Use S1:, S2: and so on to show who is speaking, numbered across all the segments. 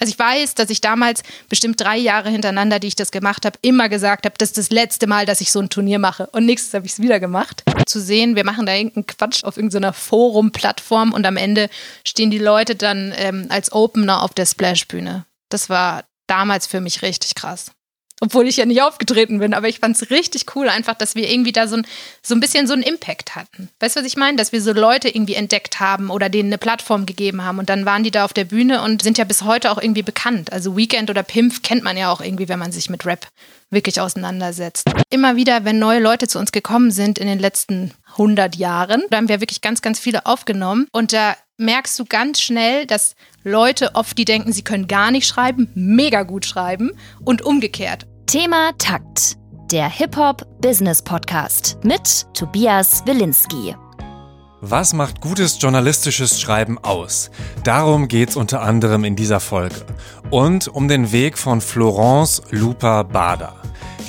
S1: Also ich weiß, dass ich damals bestimmt drei Jahre hintereinander, die ich das gemacht habe, immer gesagt habe, das ist das letzte Mal, dass ich so ein Turnier mache. Und nächstes habe ich es wieder gemacht. Zu sehen, wir machen da irgendeinen Quatsch auf irgendeiner Forum-Plattform und am Ende stehen die Leute dann ähm, als Opener auf der Splash-Bühne. Das war damals für mich richtig krass obwohl ich ja nicht aufgetreten bin, aber ich fand es richtig cool, einfach, dass wir irgendwie da so ein, so ein bisschen so einen Impact hatten. Weißt du, was ich meine? Dass wir so Leute irgendwie entdeckt haben oder denen eine Plattform gegeben haben und dann waren die da auf der Bühne und sind ja bis heute auch irgendwie bekannt. Also Weekend oder Pimp kennt man ja auch irgendwie, wenn man sich mit Rap wirklich auseinandersetzt. Immer wieder, wenn neue Leute zu uns gekommen sind in den letzten 100 Jahren, da haben wir wirklich ganz, ganz viele aufgenommen und da merkst du ganz schnell, dass Leute oft, die denken, sie können gar nicht schreiben, mega gut schreiben und umgekehrt.
S2: Thema Takt, der Hip-Hop-Business-Podcast mit Tobias Wilinski.
S3: Was macht gutes journalistisches Schreiben aus? Darum geht's unter anderem in dieser Folge. Und um den Weg von Florence Lupa Bader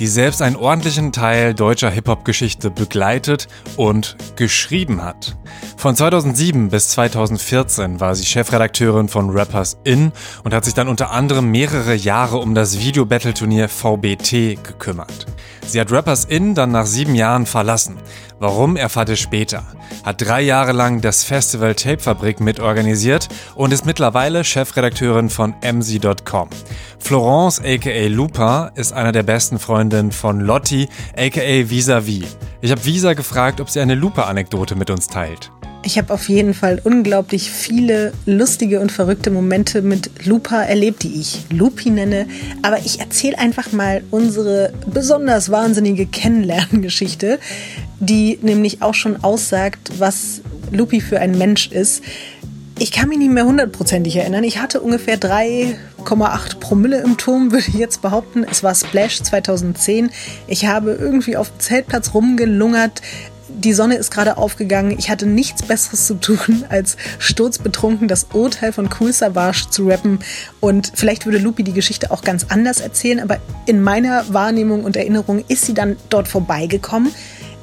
S3: die selbst einen ordentlichen Teil deutscher Hip-Hop-Geschichte begleitet und geschrieben hat. Von 2007 bis 2014 war sie Chefredakteurin von Rappers In und hat sich dann unter anderem mehrere Jahre um das Video-Battle-Turnier VBT gekümmert. Sie hat Rappers In dann nach sieben Jahren verlassen. Warum erfahrt ihr später. Hat drei Jahre lang das Festival Tape Fabrik mitorganisiert und ist mittlerweile Chefredakteurin von mz.com. Florence aka Lupa ist einer der besten Freundinnen von Lotti aka Visavi. Ich habe Visa gefragt, ob sie eine Lupa-Anekdote mit uns teilt.
S4: Ich habe auf jeden Fall unglaublich viele lustige und verrückte Momente mit Lupa erlebt, die ich Lupi nenne. Aber ich erzähle einfach mal unsere besonders wahnsinnige Kennenlerngeschichte, die nämlich auch schon aussagt, was Lupi für ein Mensch ist. Ich kann mich nicht mehr hundertprozentig erinnern. Ich hatte ungefähr 3,8 Promille im Turm, würde ich jetzt behaupten. Es war Splash 2010. Ich habe irgendwie auf dem Zeltplatz rumgelungert, die Sonne ist gerade aufgegangen. Ich hatte nichts Besseres zu tun, als sturzbetrunken das Urteil von Cool Savage zu rappen. Und vielleicht würde Lupi die Geschichte auch ganz anders erzählen, aber in meiner Wahrnehmung und Erinnerung ist sie dann dort vorbeigekommen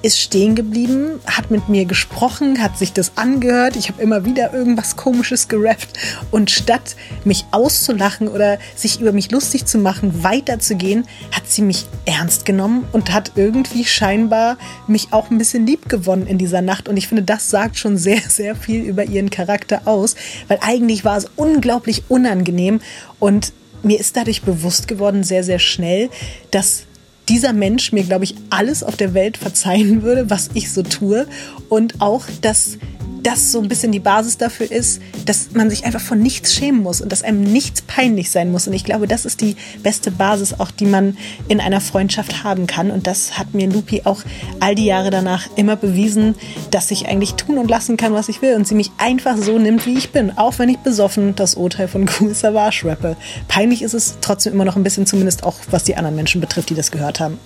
S4: ist stehen geblieben, hat mit mir gesprochen, hat sich das angehört. Ich habe immer wieder irgendwas Komisches gerappt. Und statt mich auszulachen oder sich über mich lustig zu machen, weiterzugehen, hat sie mich ernst genommen und hat irgendwie scheinbar mich auch ein bisschen lieb gewonnen in dieser Nacht. Und ich finde, das sagt schon sehr, sehr viel über ihren Charakter aus, weil eigentlich war es unglaublich unangenehm und mir ist dadurch bewusst geworden, sehr, sehr schnell, dass dieser Mensch mir, glaube ich, alles auf der Welt verzeihen würde, was ich so tue. Und auch, dass das so ein bisschen die Basis dafür ist, dass man sich einfach von nichts schämen muss und dass einem nichts peinlich sein muss. Und ich glaube, das ist die beste Basis auch, die man in einer Freundschaft haben kann. Und das hat mir Lupi auch all die Jahre danach immer bewiesen, dass ich eigentlich tun und lassen kann, was ich will. Und sie mich einfach so nimmt, wie ich bin. Auch wenn ich besoffen das Urteil von Cool Savage rappe. Peinlich ist es trotzdem immer noch ein bisschen, zumindest auch was die anderen Menschen betrifft, die das gehört haben.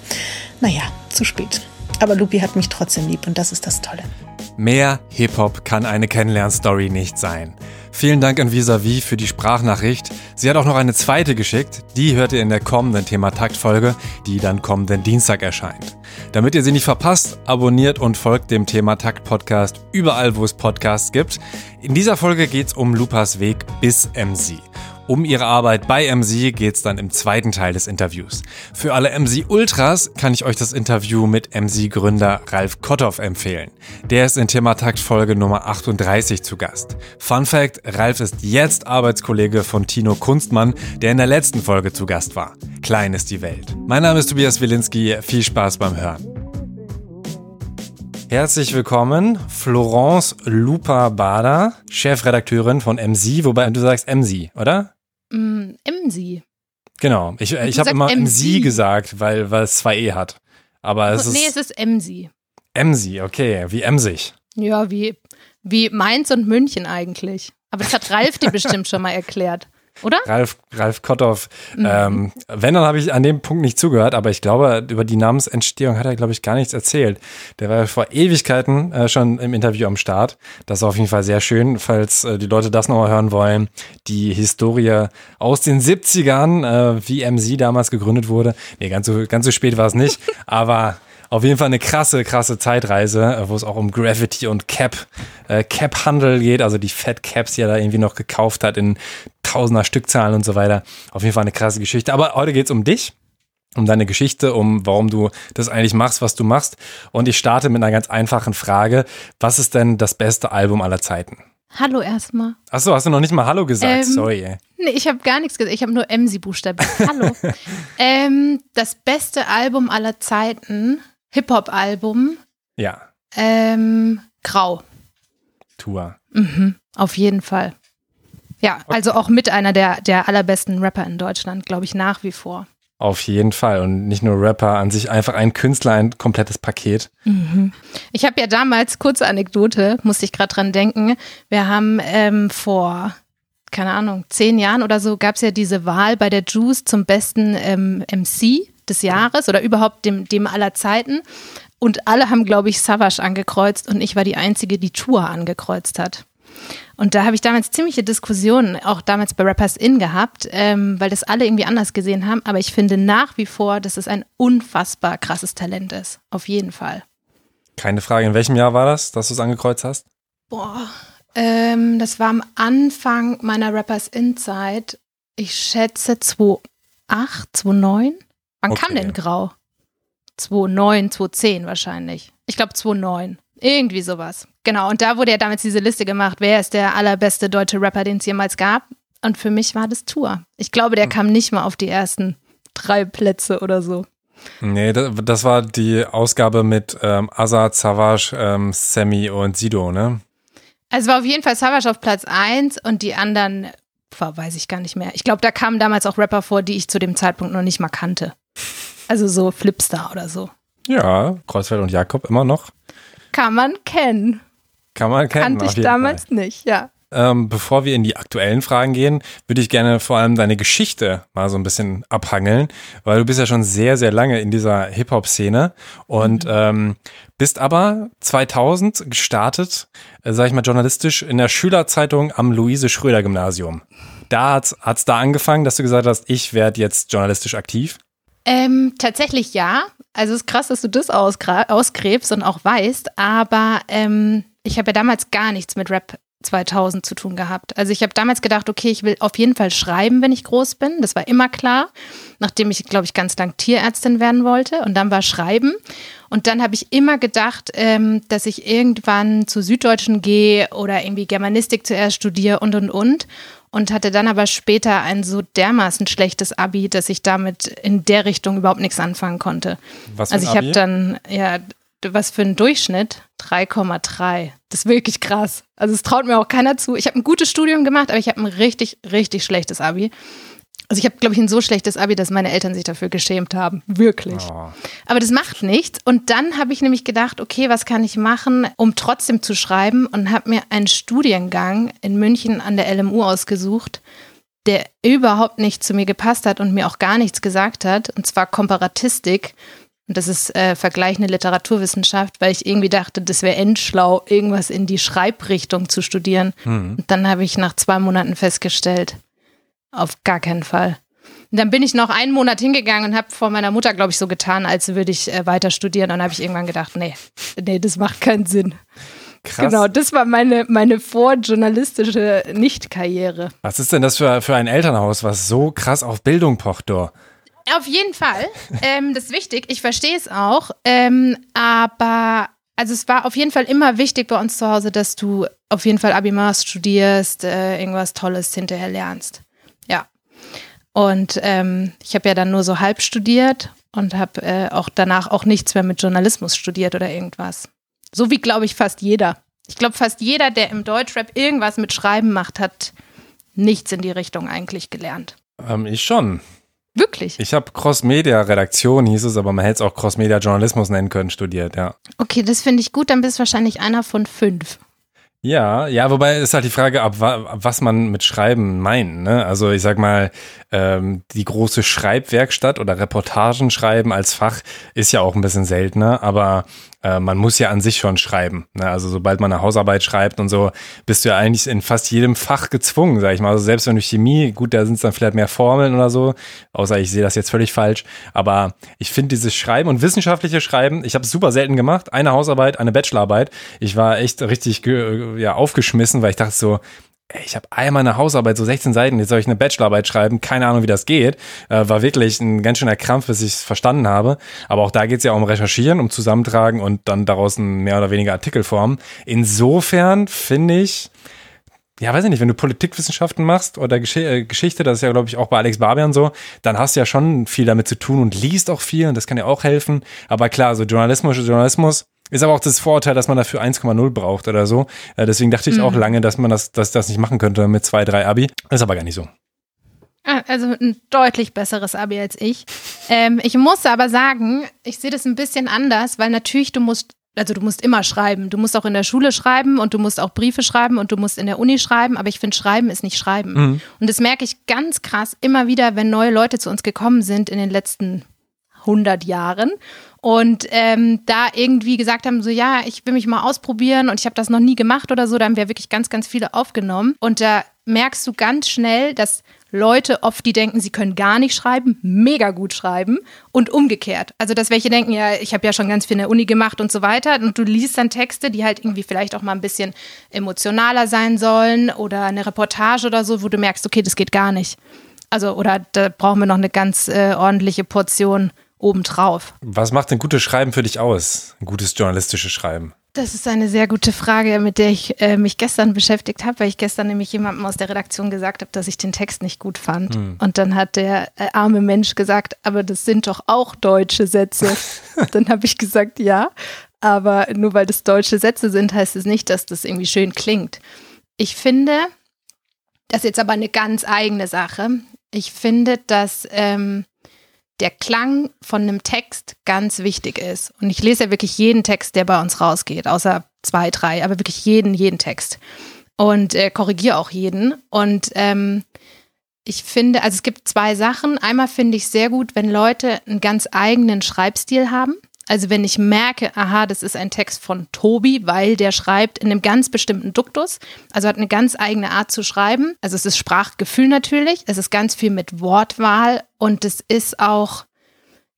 S4: naja, zu spät. Aber Lupi hat mich trotzdem lieb und das ist das Tolle.
S3: Mehr Hip-Hop kann eine Kennenlernstory nicht sein. Vielen Dank an Visavi für die Sprachnachricht. Sie hat auch noch eine zweite geschickt. Die hört ihr in der kommenden Thema-Takt-Folge, die dann kommenden Dienstag erscheint. Damit ihr sie nicht verpasst, abonniert und folgt dem Thema-Takt-Podcast überall, wo es Podcasts gibt. In dieser Folge geht es um Lupas Weg bis MC. Um ihre Arbeit bei MC geht es dann im zweiten Teil des Interviews. Für alle MC Ultras kann ich euch das Interview mit MC Gründer Ralf Kotthoff empfehlen. Der ist in Thematakt Folge Nummer 38 zu Gast. Fun Fact, Ralf ist jetzt Arbeitskollege von Tino Kunstmann, der in der letzten Folge zu Gast war. Klein ist die Welt. Mein Name ist Tobias Wilinski, viel Spaß beim Hören. Herzlich willkommen, Florence Lupa-Bader, Chefredakteurin von MC, wobei du sagst MC, oder?
S1: Mm, Emsi.
S3: Genau. Ich, ich habe immer MC gesagt, weil, weil es zwei E hat. Aber es
S1: nee,
S3: ist.
S1: Nee, es ist Emsi.
S3: Emsi, okay. Wie emsig.
S1: Ja, wie, wie Mainz und München eigentlich. Aber das hat Ralf dir bestimmt schon mal erklärt. Oder?
S3: Ralf, Ralf Kotthoff. Mhm. Ähm, wenn, dann habe ich an dem Punkt nicht zugehört, aber ich glaube, über die Namensentstehung hat er, glaube ich, gar nichts erzählt. Der war vor Ewigkeiten äh, schon im Interview am Start. Das ist auf jeden Fall sehr schön, falls äh, die Leute das nochmal hören wollen. Die Historie aus den 70ern, äh, wie MC damals gegründet wurde. Nee, ganz so, ganz so spät war es nicht, aber Auf jeden Fall eine krasse, krasse Zeitreise, äh, wo es auch um Gravity und Cap, äh, Cap-Handel geht, also die Fat Caps, die er da irgendwie noch gekauft hat in tausender Stückzahlen und so weiter. Auf jeden Fall eine krasse Geschichte. Aber heute geht's um dich um deine Geschichte, um warum du das eigentlich machst, was du machst. Und ich starte mit einer ganz einfachen Frage. Was ist denn das beste Album aller Zeiten?
S1: Hallo erstmal.
S3: Achso, hast du noch nicht mal Hallo gesagt?
S1: Ähm,
S3: Sorry. Ey.
S1: Nee, ich habe gar nichts gesagt. Ich habe nur Emsi buchstabiert. Hallo. ähm, das beste Album aller Zeiten, Hip-Hop-Album,
S3: Ja,
S1: ähm, Grau.
S3: Tour.
S1: Mhm, auf jeden Fall. Ja, also auch mit einer der, der allerbesten Rapper in Deutschland, glaube ich, nach wie vor.
S3: Auf jeden Fall. Und nicht nur Rapper an sich, einfach ein Künstler, ein komplettes Paket.
S1: Ich habe ja damals, kurze Anekdote, musste ich gerade dran denken, wir haben ähm, vor, keine Ahnung, zehn Jahren oder so, gab es ja diese Wahl bei der Juice zum besten ähm, MC des Jahres oder überhaupt dem, dem aller Zeiten. Und alle haben, glaube ich, Savage angekreuzt und ich war die Einzige, die Tour angekreuzt hat. Und da habe ich damals ziemliche Diskussionen, auch damals bei Rappers In gehabt, ähm, weil das alle irgendwie anders gesehen haben. Aber ich finde nach wie vor, dass es ein unfassbar krasses Talent ist. Auf jeden Fall.
S3: Keine Frage. In welchem Jahr war das, dass du es angekreuzt hast?
S1: Boah, ähm, das war am Anfang meiner Rappers In-Zeit. Ich schätze 2008, 2009. Wann kam
S3: Okay.
S1: denn Grau? 2009, 2010 wahrscheinlich. Ich glaube 2009. Irgendwie sowas. Genau, und da wurde ja damals diese Liste gemacht, wer ist der allerbeste deutsche Rapper, den es jemals gab. Und für mich war das Tour. Ich glaube, der kam nicht mal auf die ersten drei Plätze oder so.
S3: Nee, das, das war die Ausgabe mit ähm, Azad, Savage, ähm, Sammy und Sido, ne?
S1: Also war auf jeden Fall Savage auf Platz 1 und die anderen, boah, weiß ich gar nicht mehr. Ich glaube, da kamen damals auch Rapper vor, die ich zu dem Zeitpunkt noch nicht mal kannte. Also so Flipstar oder so.
S3: Ja, Kreuzfeld und Jakob immer noch.
S1: Kann man kennen.
S3: Kann man kennen.
S1: Kannte ich damals
S3: Fall.
S1: nicht, ja.
S3: Ähm, bevor wir in die aktuellen Fragen gehen, würde ich gerne vor allem deine Geschichte mal so ein bisschen abhangeln, weil du bist ja schon sehr, sehr lange in dieser Hip-Hop-Szene und ähm, bist aber 2000 gestartet, äh, sag ich mal journalistisch, in der Schülerzeitung am Luise-Schröder-Gymnasium. Da hat's, hat's da angefangen, dass du gesagt hast, ich werde jetzt journalistisch aktiv.
S1: Ähm, tatsächlich ja. Also es ist krass, dass du das ausgräbst und auch weißt, aber ähm, ich habe ja damals gar nichts mit Rap 2000 zu tun gehabt. Also ich habe damals gedacht, okay, ich will auf jeden Fall schreiben, wenn ich groß bin. Das war immer klar, nachdem ich, glaube ich, ganz lang Tierärztin werden wollte. Und dann war Schreiben. Und dann habe ich immer gedacht, ähm, dass ich irgendwann zu Süddeutschen gehe oder irgendwie Germanistik zuerst studiere und, und, und. Und hatte dann aber später ein so dermaßen schlechtes Abi, dass ich damit in der Richtung überhaupt nichts anfangen konnte.
S3: Was für
S1: Also ich habe dann, ja, was für ein Durchschnitt? 3,3. Das ist wirklich krass. Also es traut mir auch keiner zu. Ich habe ein gutes Studium gemacht, aber ich habe ein richtig, richtig schlechtes Abi. Also ich habe, glaube ich, ein so schlechtes Abi, dass meine Eltern sich dafür geschämt haben. Wirklich.
S3: Oh.
S1: Aber das macht nichts. Und dann habe ich nämlich gedacht, okay, was kann ich machen, um trotzdem zu schreiben? Und habe mir einen Studiengang in München an der LMU ausgesucht, der überhaupt nicht zu mir gepasst hat und mir auch gar nichts gesagt hat. Und zwar Komparatistik. Und das ist äh, vergleichende Literaturwissenschaft, weil ich irgendwie dachte, das wäre endschlau, irgendwas in die Schreibrichtung zu studieren. Und dann habe ich nach zwei Monaten festgestellt, auf gar keinen Fall. Und dann bin ich noch einen Monat hingegangen und habe vor meiner Mutter, glaube ich, so getan, als würde ich äh, weiter studieren. Und dann habe ich irgendwann gedacht, nee, nee, das macht keinen Sinn.
S3: Krass.
S1: Genau, das war meine, meine vorjournalistische Nicht-Karriere.
S3: Was ist denn das für, für ein Elternhaus, was so krass auf Bildung pocht, du?
S1: Auf jeden Fall. Ähm, das ist wichtig. Ich verstehe es auch. Ähm, aber also es war auf jeden Fall immer wichtig bei uns zu Hause, dass du auf jeden Fall Abi machst, studierst, äh, irgendwas Tolles hinterher lernst. Und ähm, ich habe ja dann nur so halb studiert und habe äh, auch danach auch nichts mehr mit Journalismus studiert oder irgendwas. So wie, glaube ich, fast jeder. Ich glaube, fast jeder, der im Deutschrap irgendwas mit Schreiben macht, hat nichts in die Richtung eigentlich gelernt.
S3: Ähm, ich schon.
S1: Wirklich.
S3: Ich habe Cross-Media-Redaktion, hieß es, aber man hätte es auch Cross-Media-Journalismus nennen können, studiert, ja.
S1: Okay, das finde ich gut, dann bist du wahrscheinlich einer von fünf.
S3: Ja, ja, wobei ist halt die Frage, ab, ab was man mit Schreiben meint. Ne? Also ich sag mal, ähm, die große Schreibwerkstatt oder Reportagen schreiben als Fach ist ja auch ein bisschen seltener, aber äh, man muss ja an sich schon schreiben. Ne? Also sobald man eine Hausarbeit schreibt und so, bist du ja eigentlich in fast jedem Fach gezwungen, sag ich mal. Also selbst wenn du Chemie, gut, da sind es dann vielleicht mehr Formeln oder so, außer ich sehe das jetzt völlig falsch. Aber ich finde dieses Schreiben und wissenschaftliche Schreiben, ich habe es super selten gemacht. Eine Hausarbeit, eine Bachelorarbeit. Ich war echt richtig ja, aufgeschmissen, weil ich dachte so, ey, ich habe einmal eine Hausarbeit, so 16 Seiten, jetzt soll ich eine Bachelorarbeit schreiben, keine Ahnung, wie das geht. Äh, war wirklich ein ganz schöner Krampf, bis ich es verstanden habe. Aber auch da geht es ja um Recherchieren, um Zusammentragen und dann daraus ein mehr oder weniger Artikel formen. Insofern finde ich, ja, weiß ich nicht, wenn du Politikwissenschaften machst oder Gesch äh, Geschichte, das ist ja, glaube ich, auch bei Alex Barbian so, dann hast du ja schon viel damit zu tun und liest auch viel und das kann ja auch helfen. Aber klar, so Journalismus, Journalismus, ist aber auch das Vorurteil, dass man dafür 1,0 braucht oder so. Äh, deswegen dachte ich mhm. auch lange, dass man das, dass das nicht machen könnte mit 2, 3 Abi. Ist aber gar nicht so.
S1: Ah, also ein deutlich besseres Abi als ich. Ähm, ich muss aber sagen, ich sehe das ein bisschen anders, weil natürlich du musst, also du musst immer schreiben. Du musst auch in der Schule schreiben und du musst auch Briefe schreiben und du musst in der Uni schreiben, aber ich finde, Schreiben ist nicht Schreiben. Mhm. Und das merke ich ganz krass immer wieder, wenn neue Leute zu uns gekommen sind in den letzten 100 Jahren und ähm, da irgendwie gesagt haben, so ja, ich will mich mal ausprobieren und ich habe das noch nie gemacht oder so, da haben wir wirklich ganz, ganz viele aufgenommen. Und da merkst du ganz schnell, dass Leute oft, die denken, sie können gar nicht schreiben, mega gut schreiben und umgekehrt. Also, dass welche denken, ja, ich habe ja schon ganz viel in der Uni gemacht und so weiter und du liest dann Texte, die halt irgendwie vielleicht auch mal ein bisschen emotionaler sein sollen oder eine Reportage oder so, wo du merkst, okay, das geht gar nicht. Also, oder da brauchen wir noch eine ganz äh, ordentliche Portion obendrauf.
S3: Was macht ein gutes Schreiben für dich aus? Ein gutes journalistisches Schreiben?
S1: Das ist eine sehr gute Frage, mit der ich äh, mich gestern beschäftigt habe, weil ich gestern nämlich jemandem aus der Redaktion gesagt habe, dass ich den Text nicht gut fand. Hm. Und dann hat der äh, arme Mensch gesagt, aber das sind doch auch deutsche Sätze. dann habe ich gesagt, ja, aber nur weil das deutsche Sätze sind, heißt es nicht, dass das irgendwie schön klingt. Ich finde, das ist jetzt aber eine ganz eigene Sache. Ich finde, dass ähm, der Klang von einem Text ganz wichtig ist. Und ich lese ja wirklich jeden Text, der bei uns rausgeht, außer zwei, drei, aber wirklich jeden, jeden Text. Und äh, korrigiere auch jeden. Und ähm, ich finde, also es gibt zwei Sachen. Einmal finde ich sehr gut, wenn Leute einen ganz eigenen Schreibstil haben. Also wenn ich merke, aha, das ist ein Text von Tobi, weil der schreibt in einem ganz bestimmten Duktus, also hat eine ganz eigene Art zu schreiben. Also es ist Sprachgefühl natürlich, es ist ganz viel mit Wortwahl und es ist auch,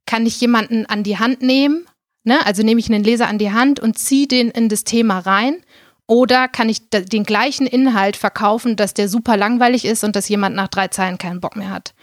S1: kann ich jemanden an die Hand nehmen, ne? also nehme ich einen Leser an die Hand und ziehe den in das Thema rein. Oder kann ich den gleichen Inhalt verkaufen, dass der super langweilig ist und dass jemand nach drei Zeilen keinen Bock mehr hat?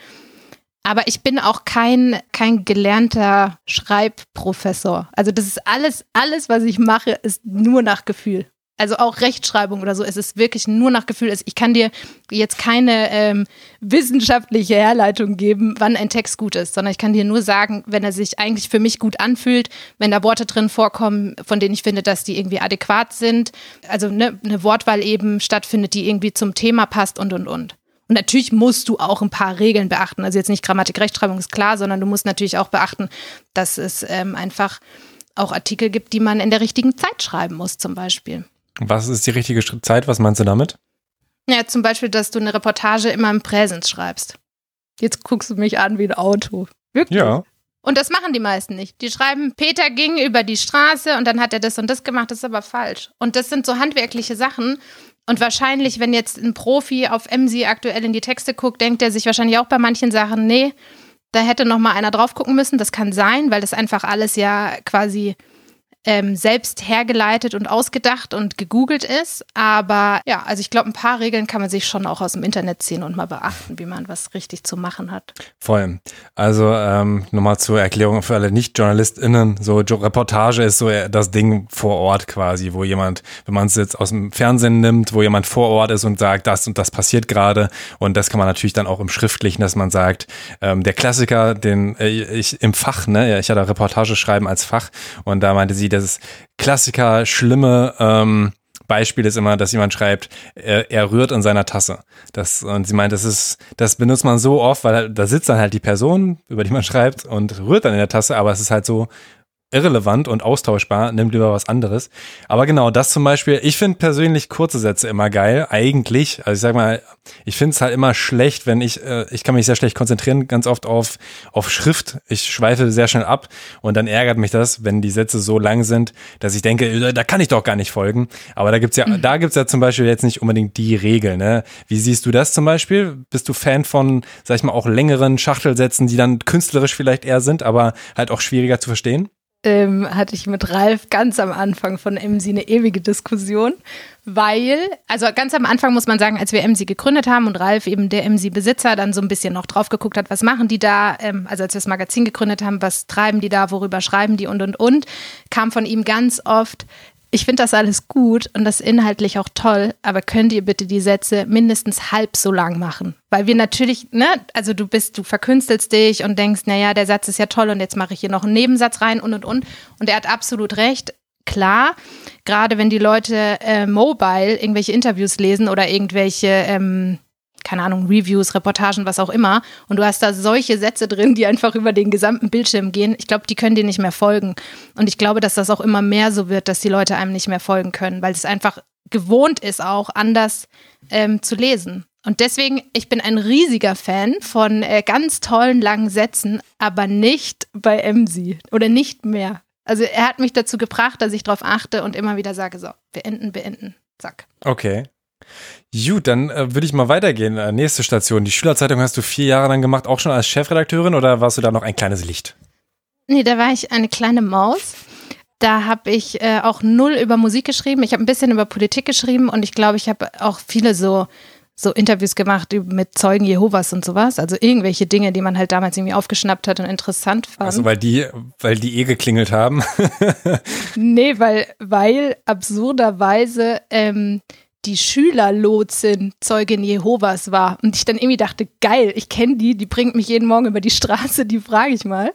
S1: Aber ich bin auch kein, kein gelernter Schreibprofessor. Also das ist alles, alles, was ich mache, ist nur nach Gefühl. Also auch Rechtschreibung oder so, es ist wirklich nur nach Gefühl. Ich kann dir jetzt keine ähm, wissenschaftliche Herleitung geben, wann ein Text gut ist, sondern ich kann dir nur sagen, wenn er sich eigentlich für mich gut anfühlt, wenn da Worte drin vorkommen, von denen ich finde, dass die irgendwie adäquat sind, also ne, eine Wortwahl eben stattfindet, die irgendwie zum Thema passt und und und. Und natürlich musst du auch ein paar Regeln beachten. Also jetzt nicht Grammatik, Rechtschreibung ist klar, sondern du musst natürlich auch beachten, dass es ähm, einfach auch Artikel gibt, die man in der richtigen Zeit schreiben muss, zum Beispiel.
S3: Was ist die richtige Zeit? Was meinst du damit?
S1: Ja, zum Beispiel, dass du eine Reportage immer im Präsens schreibst. Jetzt guckst du mich an wie ein Auto. Wirklich?
S3: Ja.
S1: Und das machen die meisten nicht. Die schreiben, Peter ging über die Straße und dann hat er das und das gemacht. Das ist aber falsch. Und das sind so handwerkliche Sachen, und wahrscheinlich, wenn jetzt ein Profi auf MC aktuell in die Texte guckt, denkt er sich wahrscheinlich auch bei manchen Sachen, nee, da hätte noch mal einer drauf gucken müssen. Das kann sein, weil das einfach alles ja quasi ähm, selbst hergeleitet und ausgedacht und gegoogelt ist. Aber ja, also ich glaube, ein paar Regeln kann man sich schon auch aus dem Internet ziehen und mal beachten, wie man was richtig zu machen hat.
S3: Voll. Also ähm, nochmal zur Erklärung für alle Nicht-JournalistInnen. So Reportage ist so das Ding vor Ort quasi, wo jemand, wenn man es jetzt aus dem Fernsehen nimmt, wo jemand vor Ort ist und sagt, das und das passiert gerade. Und das kann man natürlich dann auch im Schriftlichen, dass man sagt, ähm, der Klassiker, den äh, ich im Fach, ne, ich hatte Reportage schreiben als Fach und da meinte sie, das Klassiker, schlimme ähm, Beispiel ist immer, dass jemand schreibt, er, er rührt in seiner Tasse. Das, und sie meint, das ist, das benutzt man so oft, weil da sitzt dann halt die Person, über die man schreibt und rührt dann in der Tasse, aber es ist halt so, irrelevant und austauschbar, nimm lieber was anderes. Aber genau, das zum Beispiel, ich finde persönlich kurze Sätze immer geil, eigentlich. Also ich sag mal, ich finde es halt immer schlecht, wenn ich, äh, ich kann mich sehr schlecht konzentrieren, ganz oft auf, auf Schrift. Ich schweife sehr schnell ab und dann ärgert mich das, wenn die Sätze so lang sind, dass ich denke, äh, da kann ich doch gar nicht folgen. Aber da gibt's ja, mhm. da gibt's ja zum Beispiel jetzt nicht unbedingt die Regel, ne? Wie siehst du das zum Beispiel? Bist du Fan von, sag ich mal, auch längeren Schachtelsätzen, die dann künstlerisch vielleicht eher sind, aber halt auch schwieriger zu verstehen?
S1: Ähm, hatte ich mit Ralf ganz am Anfang von MC eine ewige Diskussion, weil, also ganz am Anfang muss man sagen, als wir MC gegründet haben und Ralf eben der MC-Besitzer dann so ein bisschen noch drauf geguckt hat, was machen die da, ähm, also als wir das Magazin gegründet haben, was treiben die da, worüber schreiben die und und und, kam von ihm ganz oft, ich finde das alles gut und das inhaltlich auch toll, aber könnt ihr bitte die Sätze mindestens halb so lang machen? Weil wir natürlich, ne, also du bist, du verkünstelst dich und denkst, naja, der Satz ist ja toll und jetzt mache ich hier noch einen Nebensatz rein und und und. Und er hat absolut recht. Klar, gerade wenn die Leute äh, mobile irgendwelche Interviews lesen oder irgendwelche ähm, keine Ahnung, Reviews, Reportagen, was auch immer. Und du hast da solche Sätze drin, die einfach über den gesamten Bildschirm gehen. Ich glaube, die können dir nicht mehr folgen. Und ich glaube, dass das auch immer mehr so wird, dass die Leute einem nicht mehr folgen können, weil es einfach gewohnt ist, auch anders ähm, zu lesen. Und deswegen, ich bin ein riesiger Fan von äh, ganz tollen langen Sätzen, aber nicht bei MC oder nicht mehr. Also er hat mich dazu gebracht, dass ich darauf achte und immer wieder sage, so, beenden, beenden, zack.
S3: Okay. Gut, dann äh, würde ich mal weitergehen. Äh, nächste Station. Die Schülerzeitung hast du vier Jahre lang gemacht, auch schon als Chefredakteurin oder warst du da noch ein kleines Licht?
S1: Nee, da war ich eine kleine Maus. Da habe ich äh, auch null über Musik geschrieben. Ich habe ein bisschen über Politik geschrieben und ich glaube, ich habe auch viele so, so Interviews gemacht mit Zeugen Jehovas und sowas. Also irgendwelche Dinge, die man halt damals irgendwie aufgeschnappt hat und interessant fand.
S3: Also weil die, weil die eh geklingelt haben?
S1: nee, weil, weil absurderweise ähm, die Schülerlotsin Zeugin Jehovas war. Und ich dann irgendwie dachte, geil, ich kenne die, die bringt mich jeden Morgen über die Straße, die frage ich mal.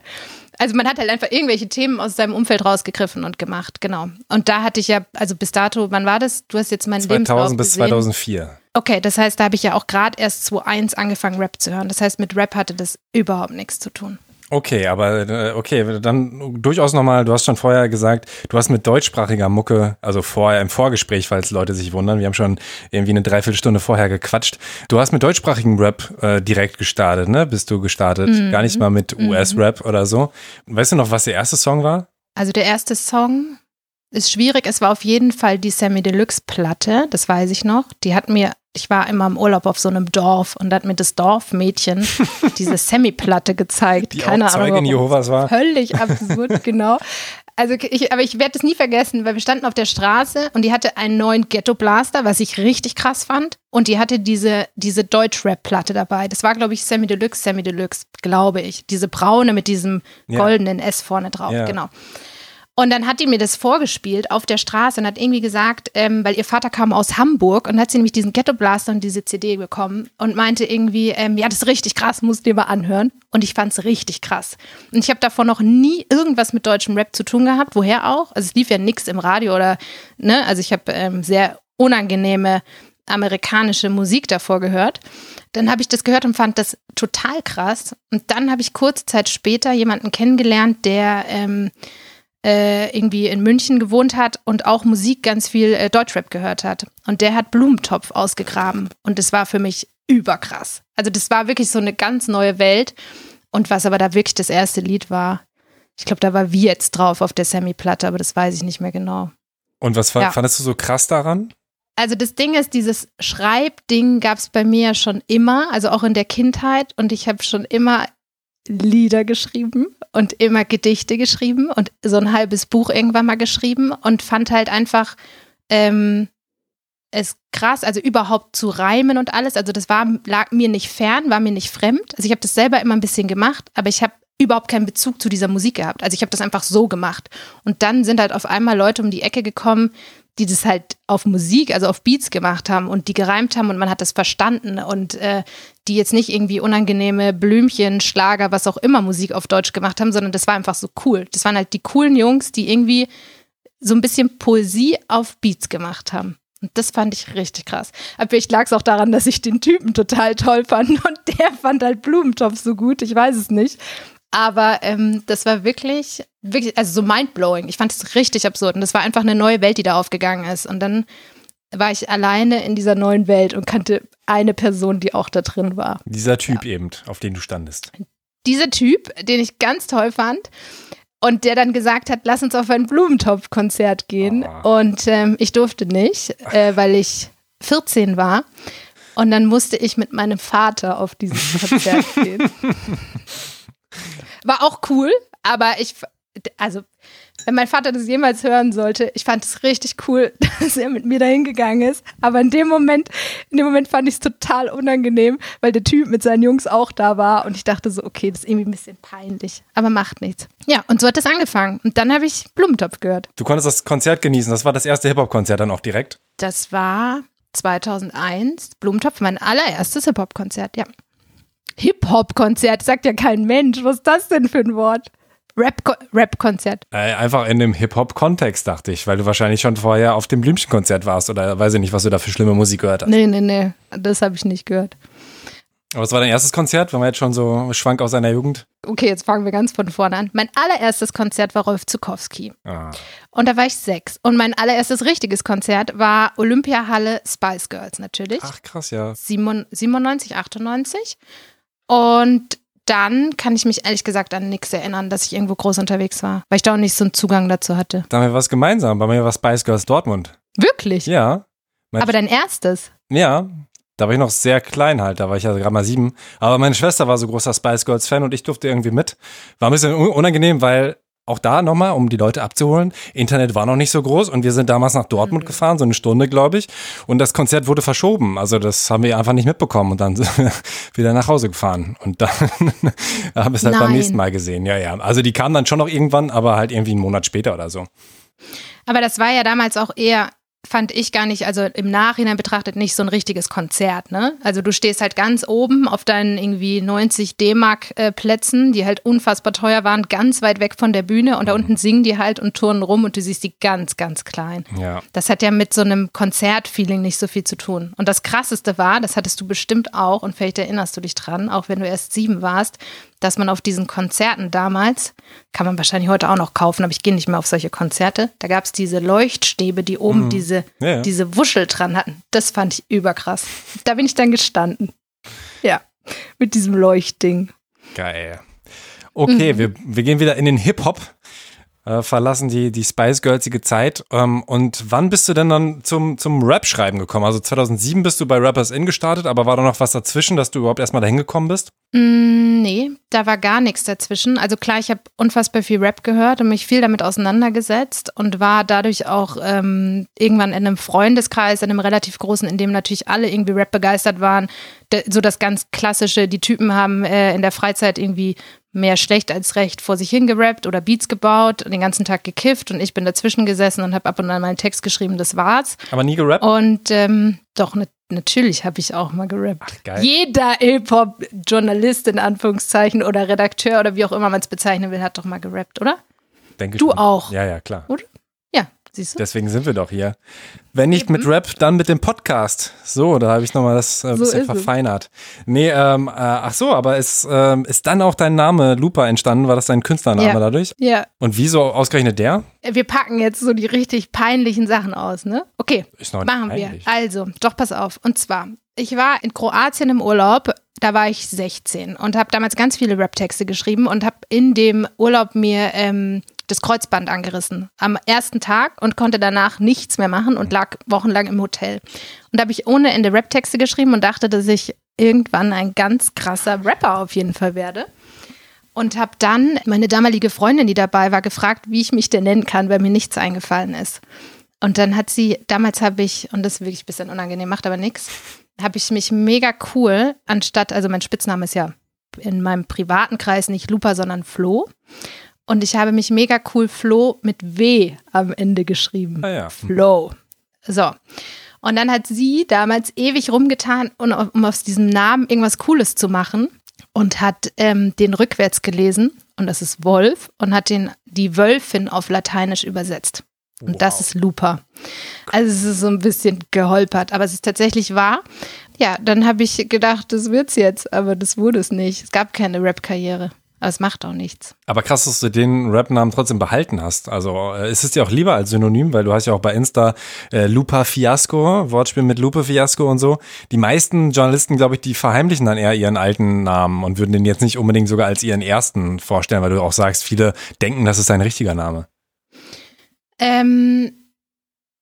S1: Also man hat halt einfach irgendwelche Themen aus seinem Umfeld rausgegriffen und gemacht, genau. Und da hatte ich ja, also bis dato, wann war das? Du hast jetzt mein
S3: 2000 bis 2004.
S1: Okay, das heißt, da habe ich ja auch gerade erst 2001 angefangen, Rap zu hören. Das heißt, mit Rap hatte das überhaupt nichts zu tun.
S3: Okay, aber äh, okay, dann durchaus nochmal, du hast schon vorher gesagt, du hast mit deutschsprachiger Mucke, also vorher im Vorgespräch, falls Leute sich wundern, wir haben schon irgendwie eine Dreiviertelstunde vorher gequatscht. Du hast mit deutschsprachigem Rap äh, direkt gestartet, ne? Bist du gestartet? Mhm. Gar nicht mal mit mhm. US-Rap oder so. Weißt du noch, was der erste Song war?
S1: Also der erste Song ist schwierig. Es war auf jeden Fall die Sammy Deluxe Platte, das weiß ich noch. Die hat mir ich war immer im Urlaub auf so einem Dorf und da hat mir das Dorfmädchen diese Semi-Platte gezeigt.
S3: Die Keine auch Ahnung. Jehovas war.
S1: Völlig absurd, genau. Also ich, aber ich werde es nie vergessen, weil wir standen auf der Straße und die hatte einen neuen Ghetto-Blaster, was ich richtig krass fand. Und die hatte diese, diese Deutsch-Rap-Platte dabei. Das war, glaube ich, Sammy Deluxe, Sammy Deluxe, glaube ich. Diese braune mit diesem goldenen ja. S vorne drauf, ja. genau. Und dann hat die mir das vorgespielt auf der Straße und hat irgendwie gesagt, ähm, weil ihr Vater kam aus Hamburg und hat sie nämlich diesen Ghetto Blaster und diese CD bekommen und meinte irgendwie, ähm, ja, das ist richtig krass, musst du dir mal anhören. Und ich fand es richtig krass. Und ich habe davor noch nie irgendwas mit deutschem Rap zu tun gehabt, woher auch. Also es lief ja nichts im Radio oder, ne, also ich habe ähm, sehr unangenehme amerikanische Musik davor gehört. Dann habe ich das gehört und fand das total krass. Und dann habe ich kurze Zeit später jemanden kennengelernt, der ähm, äh, irgendwie in München gewohnt hat und auch Musik ganz viel äh, Deutschrap gehört hat. Und der hat Blumentopf ausgegraben. Und das war für mich überkrass. Also das war wirklich so eine ganz neue Welt. Und was aber da wirklich das erste Lied war, ich glaube, da war wie jetzt drauf auf der Sammy-Platte, aber das weiß ich nicht mehr genau.
S3: Und was ja. fandest du so krass daran?
S1: Also das Ding ist, dieses Schreibding gab es bei mir ja schon immer, also auch in der Kindheit. Und ich habe schon immer Lieder geschrieben und immer Gedichte geschrieben und so ein halbes Buch irgendwann mal geschrieben und fand halt einfach ähm, es krass, also überhaupt zu reimen und alles. Also das war, lag mir nicht fern, war mir nicht fremd. Also ich habe das selber immer ein bisschen gemacht, aber ich habe überhaupt keinen Bezug zu dieser Musik gehabt. Also ich habe das einfach so gemacht. Und dann sind halt auf einmal Leute um die Ecke gekommen, die das halt auf Musik, also auf Beats gemacht haben und die gereimt haben und man hat das verstanden und äh, die jetzt nicht irgendwie unangenehme Blümchen, Schlager, was auch immer Musik auf Deutsch gemacht haben, sondern das war einfach so cool. Das waren halt die coolen Jungs, die irgendwie so ein bisschen Poesie auf Beats gemacht haben. Und das fand ich richtig krass. Aber vielleicht lag es auch daran, dass ich den Typen total toll fand und der fand halt Blumentopf so gut, ich weiß es nicht. Aber ähm, das war wirklich, wirklich, also so mindblowing. Ich fand es richtig absurd. Und das war einfach eine neue Welt, die da aufgegangen ist. Und dann war ich alleine in dieser neuen Welt und kannte eine Person, die auch da drin war.
S3: Dieser Typ ja. eben, auf den du standest.
S1: Dieser Typ, den ich ganz toll fand und der dann gesagt hat, lass uns auf ein Blumentopf-Konzert gehen. Oh. Und ähm, ich durfte nicht, äh, weil ich 14 war. Und dann musste ich mit meinem Vater auf dieses Konzert gehen. War auch cool, aber ich, also wenn mein Vater das jemals hören sollte, ich fand es richtig cool, dass er mit mir dahin gegangen ist. Aber in dem Moment, in dem Moment fand ich es total unangenehm, weil der Typ mit seinen Jungs auch da war und ich dachte so, okay, das ist irgendwie ein bisschen peinlich, aber macht nichts. Ja, und so hat es angefangen. Und dann habe ich Blumentopf gehört.
S3: Du konntest das Konzert genießen. Das war das erste Hip-Hop-Konzert dann auch direkt?
S1: Das war 2001. Blumentopf, mein allererstes Hip-Hop-Konzert, ja. Hip-Hop-Konzert, sagt ja kein Mensch. Was ist das denn für ein Wort? Rap-Konzert.
S3: Äh, einfach in dem Hip-Hop-Kontext, dachte ich, weil du wahrscheinlich schon vorher auf dem Blümchen-Konzert warst oder weiß ich nicht, was du da für schlimme Musik gehört hast.
S1: Nee, nee, nee, das habe ich nicht gehört.
S3: Aber was war dein erstes Konzert? Wenn man jetzt schon so schwank aus seiner Jugend?
S1: Okay, jetzt fangen wir ganz von vorne an. Mein allererstes Konzert war Rolf Zukowski. Ah. Und da war ich sechs. Und mein allererstes richtiges Konzert war Olympiahalle Spice Girls natürlich.
S3: Ach, krass, ja.
S1: 97, 98. Und dann kann ich mich ehrlich gesagt an nichts erinnern, dass ich irgendwo groß unterwegs war, weil ich da auch nicht so einen Zugang dazu hatte.
S3: Da haben wir was gemeinsam. Bei mir war Spice Girls Dortmund.
S1: Wirklich?
S3: Ja.
S1: Aber dein erstes?
S3: Ja. Da war ich noch sehr klein halt, da war ich ja gerade mal sieben. Aber meine Schwester war so großer Spice Girls Fan und ich durfte irgendwie mit. War ein bisschen unangenehm, weil auch da nochmal, um die Leute abzuholen, Internet war noch nicht so groß und wir sind damals nach Dortmund mhm. gefahren, so eine Stunde, glaube ich. Und das Konzert wurde verschoben. Also das haben wir einfach nicht mitbekommen und dann sind wir wieder nach Hause gefahren. Und dann haben wir es halt Nein. beim nächsten Mal gesehen. Ja, ja. Also die kamen dann schon noch irgendwann, aber halt irgendwie einen Monat später oder so.
S1: Aber das war ja damals auch eher fand ich gar nicht, also im Nachhinein betrachtet, nicht so ein richtiges Konzert. Ne? Also du stehst halt ganz oben auf deinen irgendwie 90 D-Mark-Plätzen, die halt unfassbar teuer waren, ganz weit weg von der Bühne und da unten singen die halt und turnen rum und du siehst die ganz, ganz klein.
S3: Ja.
S1: Das hat ja mit so einem Konzertfeeling nicht so viel zu tun. Und das Krasseste war, das hattest du bestimmt auch und vielleicht erinnerst du dich dran, auch wenn du erst sieben warst, dass man auf diesen Konzerten damals, kann man wahrscheinlich heute auch noch kaufen, aber ich gehe nicht mehr auf solche Konzerte, da gab es diese Leuchtstäbe, die oben mhm. diese, ja, ja. diese Wuschel dran hatten. Das fand ich überkrass. Da bin ich dann gestanden. Ja, mit diesem Leuchtding.
S3: Geil. Okay, mhm. wir, wir gehen wieder in den Hip-Hop äh, verlassen die, die Spice Girlsige Zeit. Ähm, und wann bist du denn dann zum, zum Rap-Schreiben gekommen? Also 2007 bist du bei Rappers In gestartet, aber war da noch was dazwischen, dass du überhaupt erstmal dahin gekommen bist?
S1: Mm, nee, da war gar nichts dazwischen. Also klar, ich habe unfassbar viel Rap gehört und mich viel damit auseinandergesetzt und war dadurch auch ähm, irgendwann in einem Freundeskreis, in einem relativ großen, in dem natürlich alle irgendwie Rap begeistert waren. so das ganz klassische, die Typen haben äh, in der Freizeit irgendwie mehr schlecht als recht vor sich hingerappt oder Beats gebaut und den ganzen Tag gekifft und ich bin dazwischen gesessen und habe ab und an mal einen Text geschrieben, das war's.
S3: Aber nie gerappt?
S1: Und ähm, doch, ne, natürlich habe ich auch mal gerappt.
S3: Ach, geil.
S1: Jeder Hip-Hop-Journalist in Anführungszeichen oder Redakteur oder wie auch immer man es bezeichnen will, hat doch mal gerappt, oder?
S3: Denke
S1: du
S3: schon.
S1: auch.
S3: Ja, ja, klar.
S1: Oder? Siehst du.
S3: Deswegen sind wir doch hier. Wenn nicht mit Rap, dann mit dem Podcast. So, da habe ich nochmal das äh, so bisschen verfeinert. Es. Nee, ähm, äh, ach so, aber ist, ähm, ist dann auch dein Name Lupa entstanden? War das dein Künstlername
S1: ja.
S3: dadurch?
S1: Ja.
S3: Und wieso ausgerechnet der?
S1: Wir packen jetzt so die richtig peinlichen Sachen aus, ne? Okay,
S3: ist noch
S1: machen
S3: peinlich.
S1: wir. Also, doch, pass auf. Und zwar, ich war in Kroatien im Urlaub, da war ich 16 und habe damals ganz viele Rap-Texte geschrieben und habe in dem Urlaub mir ähm, das Kreuzband angerissen am ersten Tag und konnte danach nichts mehr machen und lag wochenlang im Hotel. Und da habe ich ohne Ende Rap-Texte geschrieben und dachte, dass ich irgendwann ein ganz krasser Rapper auf jeden Fall werde. Und habe dann meine damalige Freundin, die dabei war, gefragt, wie ich mich denn nennen kann, weil mir nichts eingefallen ist. Und dann hat sie, damals habe ich, und das wirklich ein bisschen unangenehm, macht aber nichts, habe ich mich mega cool, anstatt, also mein Spitzname ist ja in meinem privaten Kreis nicht Lupa, sondern Flo. Und ich habe mich mega cool Flo mit W am Ende geschrieben.
S3: Ah ja.
S1: Flo. So. Und dann hat sie damals ewig rumgetan, um aus diesem Namen irgendwas Cooles zu machen und hat ähm, den rückwärts gelesen und das ist Wolf und hat den die Wölfin auf Lateinisch übersetzt. Und wow. das ist Lupa. Also es ist so ein bisschen geholpert, aber es ist tatsächlich wahr. Ja, dann habe ich gedacht, das wird's jetzt, aber das wurde es nicht. Es gab keine Rap-Karriere. Aber es macht auch nichts.
S3: Aber krass, dass du den Rap-Namen trotzdem behalten hast. Also äh, ist es dir auch lieber als Synonym, weil du hast ja auch bei Insta äh, Lupa Fiasco, Wortspiel mit Lupe Fiasco und so. Die meisten Journalisten, glaube ich, die verheimlichen dann eher ihren alten Namen und würden den jetzt nicht unbedingt sogar als ihren ersten vorstellen, weil du auch sagst, viele denken, das ist ein richtiger Name.
S1: Ähm,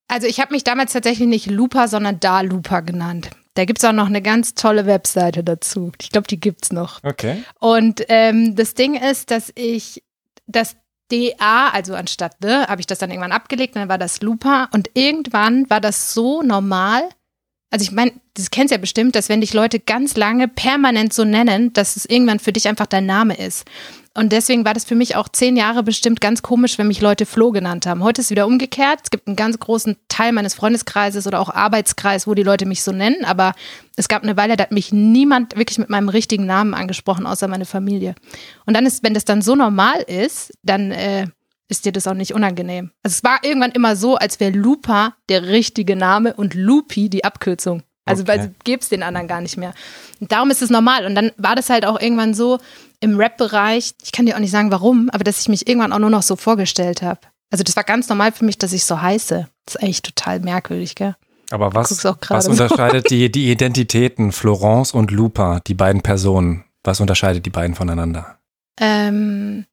S1: also ich habe mich damals tatsächlich nicht Lupa, sondern Da Lupa genannt. Da gibt es auch noch eine ganz tolle Webseite dazu. Ich glaube, die gibt es noch.
S3: Okay.
S1: Und ähm, das Ding ist, dass ich das DA, also anstatt ne, habe ich das dann irgendwann abgelegt, dann war das Lupa. Und irgendwann war das so normal. Also ich meine, das kennst du ja bestimmt, dass wenn dich Leute ganz lange permanent so nennen, dass es irgendwann für dich einfach dein Name ist. Und deswegen war das für mich auch zehn Jahre bestimmt ganz komisch, wenn mich Leute Flo genannt haben. Heute ist es wieder umgekehrt. Es gibt einen ganz großen Teil meines Freundeskreises oder auch Arbeitskreis, wo die Leute mich so nennen. Aber es gab eine Weile, da hat mich niemand wirklich mit meinem richtigen Namen angesprochen, außer meine Familie. Und dann ist, wenn das dann so normal ist, dann äh, ist dir das auch nicht unangenehm. Also es war irgendwann immer so, als wäre Lupa der richtige Name und Lupi die Abkürzung. Also, okay. weil du gibst den anderen gar nicht mehr. Und darum ist es normal. Und dann war das halt auch irgendwann so im Rap-Bereich, ich kann dir auch nicht sagen warum, aber dass ich mich irgendwann auch nur noch so vorgestellt habe. Also, das war ganz normal für mich, dass ich so heiße. Das ist eigentlich total merkwürdig, gell?
S3: Aber was, was unterscheidet so. die, die Identitäten Florence und Lupa, die beiden Personen? Was unterscheidet die beiden voneinander?
S1: Ähm,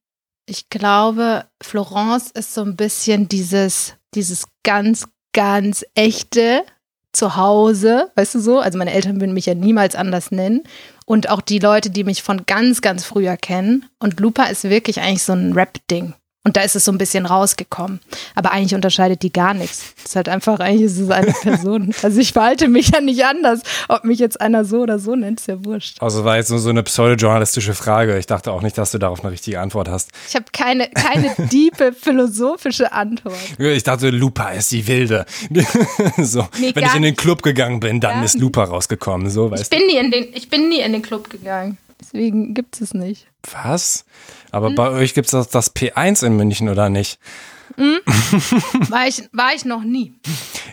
S1: ich glaube, Florence ist so ein bisschen dieses, dieses ganz, ganz echte, zu Hause, weißt du so? Also meine Eltern würden mich ja niemals anders nennen. Und auch die Leute, die mich von ganz, ganz früher kennen. Und Lupa ist wirklich eigentlich so ein Rap-Ding. Und da ist es so ein bisschen rausgekommen. Aber eigentlich unterscheidet die gar nichts. Es ist halt einfach, eigentlich ist es eine Person. Also ich verhalte mich ja nicht anders. Ob mich jetzt einer so oder so nennt, ist ja wurscht.
S3: Also war jetzt nur so eine pseudojournalistische Frage. Ich dachte auch nicht, dass du darauf eine richtige Antwort hast.
S1: Ich habe keine, keine diepe philosophische Antwort.
S3: Ich dachte, Lupa ist die Wilde. so. Nee, Wenn ich in den Club gegangen bin, dann ist Lupa rausgekommen. So, weißt
S1: ich, bin nie in den, ich bin nie in den Club gegangen. Deswegen gibt es es nicht.
S3: Was? Aber mhm. bei euch gibt es das, das, P1 in München, oder nicht?
S1: Mhm. War, ich, war ich noch nie.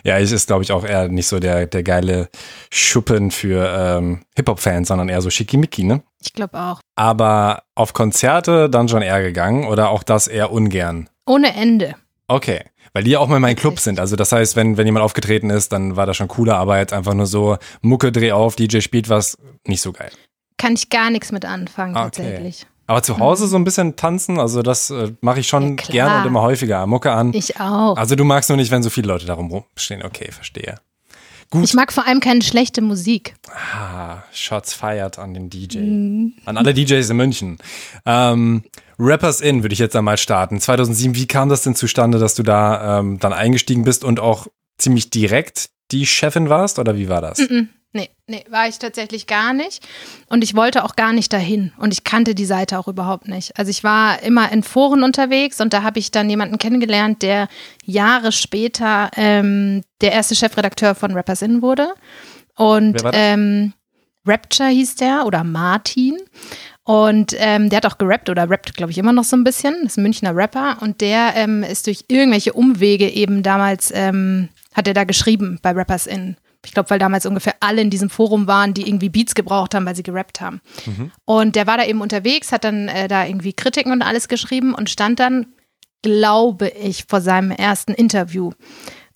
S3: Ja, ich ist, glaube ich, auch eher nicht so der, der geile Schuppen für ähm, Hip-Hop-Fans, sondern eher so schickimicki, ne?
S1: Ich glaube auch.
S3: Aber auf Konzerte dann schon eher gegangen oder auch das eher ungern?
S1: Ohne Ende.
S3: Okay. Weil die ja auch mal in meinem Club sind. Also das heißt, wenn, wenn jemand aufgetreten ist, dann war das schon cooler, aber jetzt einfach nur so Mucke, Dreh auf, DJ spielt was, nicht so geil.
S1: Kann ich gar nichts mit anfangen, okay. tatsächlich.
S3: Aber zu Hause so ein bisschen tanzen, also das äh, mache ich schon ja, gerne und immer häufiger. Mucke an.
S1: Ich auch.
S3: Also du magst nur nicht, wenn so viele Leute darum rumstehen. Okay, verstehe.
S1: Gut. Ich mag vor allem keine schlechte Musik.
S3: Ah, Shots fired an den DJ. Mm. An alle DJs in München. Ähm, Rappers In würde ich jetzt einmal starten. 2007, wie kam das denn zustande, dass du da ähm, dann eingestiegen bist und auch ziemlich direkt die Chefin warst oder wie war das?
S1: -mm. Nee, nee, war ich tatsächlich gar nicht. Und ich wollte auch gar nicht dahin. Und ich kannte die Seite auch überhaupt nicht. Also ich war immer in Foren unterwegs und da habe ich dann jemanden kennengelernt, der Jahre später ähm, der erste Chefredakteur von Rappers In wurde. Und ähm, Rapture hieß der oder Martin. Und ähm, der hat auch gerappt oder rappt, glaube ich, immer noch so ein bisschen. Das ist ein Münchner Rapper. Und der ähm, ist durch irgendwelche Umwege eben damals, ähm, hat er da geschrieben bei Rappers In. Ich glaube, weil damals ungefähr alle in diesem Forum waren, die irgendwie Beats gebraucht haben, weil sie gerappt haben. Mhm. Und der war da eben unterwegs, hat dann äh, da irgendwie Kritiken und alles geschrieben und stand dann, glaube ich, vor seinem ersten Interview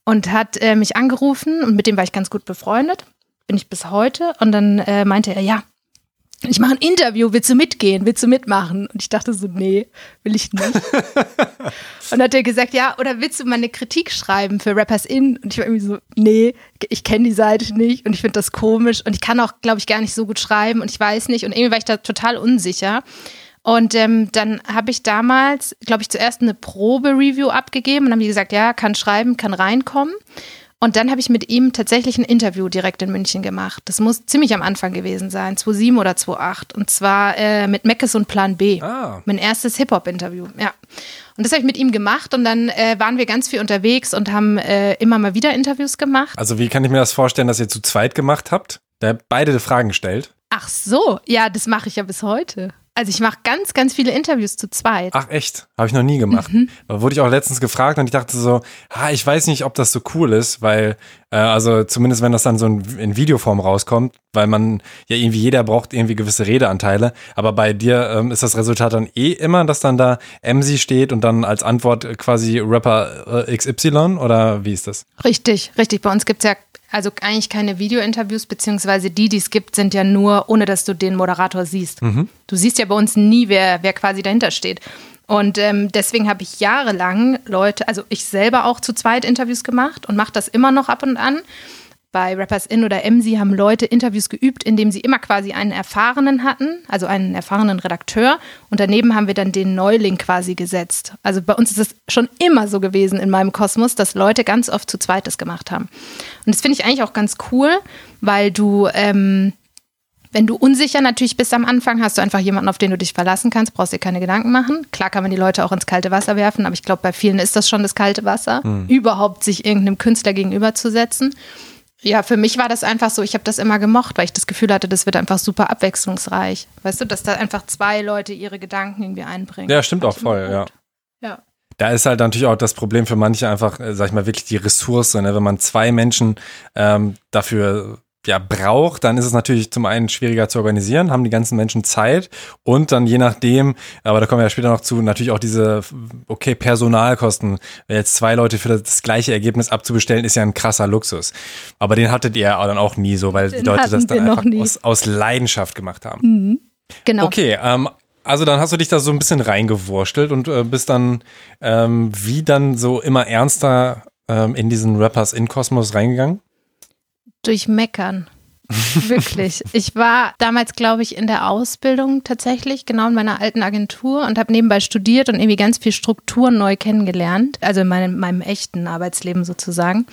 S1: und hat äh, mich angerufen und mit dem war ich ganz gut befreundet. Bin ich bis heute. Und dann äh, meinte er, ja, ich mache ein Interview, willst du mitgehen, willst du mitmachen? Und ich dachte so, nee, will ich nicht. und hat er gesagt, ja, oder willst du mal eine Kritik schreiben für Rappers In? Und ich war irgendwie so, nee, ich kenne die Seite nicht und ich finde das komisch und ich kann auch, glaube ich, gar nicht so gut schreiben und ich weiß nicht und irgendwie war ich da total unsicher. Und ähm, dann habe ich damals, glaube ich, zuerst eine Probe-Review abgegeben und haben die gesagt, ja, kann schreiben, kann reinkommen. Und dann habe ich mit ihm tatsächlich ein Interview direkt in München gemacht. Das muss ziemlich am Anfang gewesen sein, 2007 oder 2008. Und zwar äh, mit Meckes und Plan B. Ah. Mein erstes Hip-Hop-Interview, ja. Und das habe ich mit ihm gemacht und dann äh, waren wir ganz viel unterwegs und haben äh, immer mal wieder Interviews gemacht.
S3: Also wie kann ich mir das vorstellen, dass ihr zu zweit gemacht habt? Da beide Fragen gestellt?
S1: Ach so, ja, das mache ich ja bis heute. Also ich mache ganz, ganz viele Interviews zu zweit.
S3: Ach echt? Habe ich noch nie gemacht. Da wurde ich auch letztens gefragt und ich dachte so, ah, ich weiß nicht, ob das so cool ist, weil, äh, also zumindest wenn das dann so in, in Videoform rauskommt, weil man ja irgendwie jeder braucht irgendwie gewisse Redeanteile. Aber bei dir ähm, ist das Resultat dann eh immer, dass dann da MC steht und dann als Antwort quasi Rapper äh, XY oder wie ist das?
S1: Richtig, richtig. Bei uns gibt es ja also eigentlich keine Videointerviews, beziehungsweise die, die es gibt, sind ja nur, ohne dass du den Moderator siehst. Du siehst ja bei uns nie, wer, wer quasi dahinter steht. Und ähm, deswegen habe ich jahrelang Leute, also ich selber auch zu zweit Interviews gemacht und mache das immer noch ab und an. Bei Rappers In oder MC haben Leute Interviews geübt, indem sie immer quasi einen Erfahrenen hatten, also einen erfahrenen Redakteur. Und daneben haben wir dann den Neuling quasi gesetzt. Also bei uns ist es schon immer so gewesen in meinem Kosmos, dass Leute ganz oft zu zweit das gemacht haben. Und das finde ich eigentlich auch ganz cool, weil du, ähm, wenn du unsicher natürlich bist am Anfang, hast du einfach jemanden, auf den du dich verlassen kannst, brauchst dir keine Gedanken machen. Klar kann man die Leute auch ins kalte Wasser werfen, aber ich glaube, bei vielen ist das schon das kalte Wasser, überhaupt sich irgendeinem Künstler gegenüberzusetzen. Ja, für mich war das einfach so, ich habe das immer gemocht, weil ich das Gefühl hatte, das wird einfach super abwechslungsreich. Weißt du, dass da einfach zwei Leute ihre Gedanken irgendwie einbringen.
S3: Ja, stimmt auch voll, ja.
S1: Ja.
S3: Da ist halt natürlich auch das Problem für manche einfach, äh, sag ich mal, wirklich die Ressource. Ne? Wenn man zwei Menschen ähm, dafür ja, braucht, dann ist es natürlich zum einen schwieriger zu organisieren, haben die ganzen Menschen Zeit und dann je nachdem, aber da kommen wir ja später noch zu, natürlich auch diese, okay, Personalkosten. Jetzt zwei Leute für das gleiche Ergebnis abzubestellen, ist ja ein krasser Luxus. Aber den hattet ihr dann auch nie so, weil die
S1: Den
S3: Leute das dann einfach aus, aus Leidenschaft gemacht haben.
S1: Genau.
S3: Okay, ähm, also dann hast du dich da so ein bisschen reingewurstelt und äh, bist dann ähm, wie dann so immer ernster ähm, in diesen Rappers in Kosmos reingegangen?
S1: Durch Meckern. Wirklich. Ich war damals, glaube ich, in der Ausbildung tatsächlich, genau in meiner alten Agentur und habe nebenbei studiert und irgendwie ganz viel Strukturen neu kennengelernt, also in meinem, meinem echten Arbeitsleben sozusagen.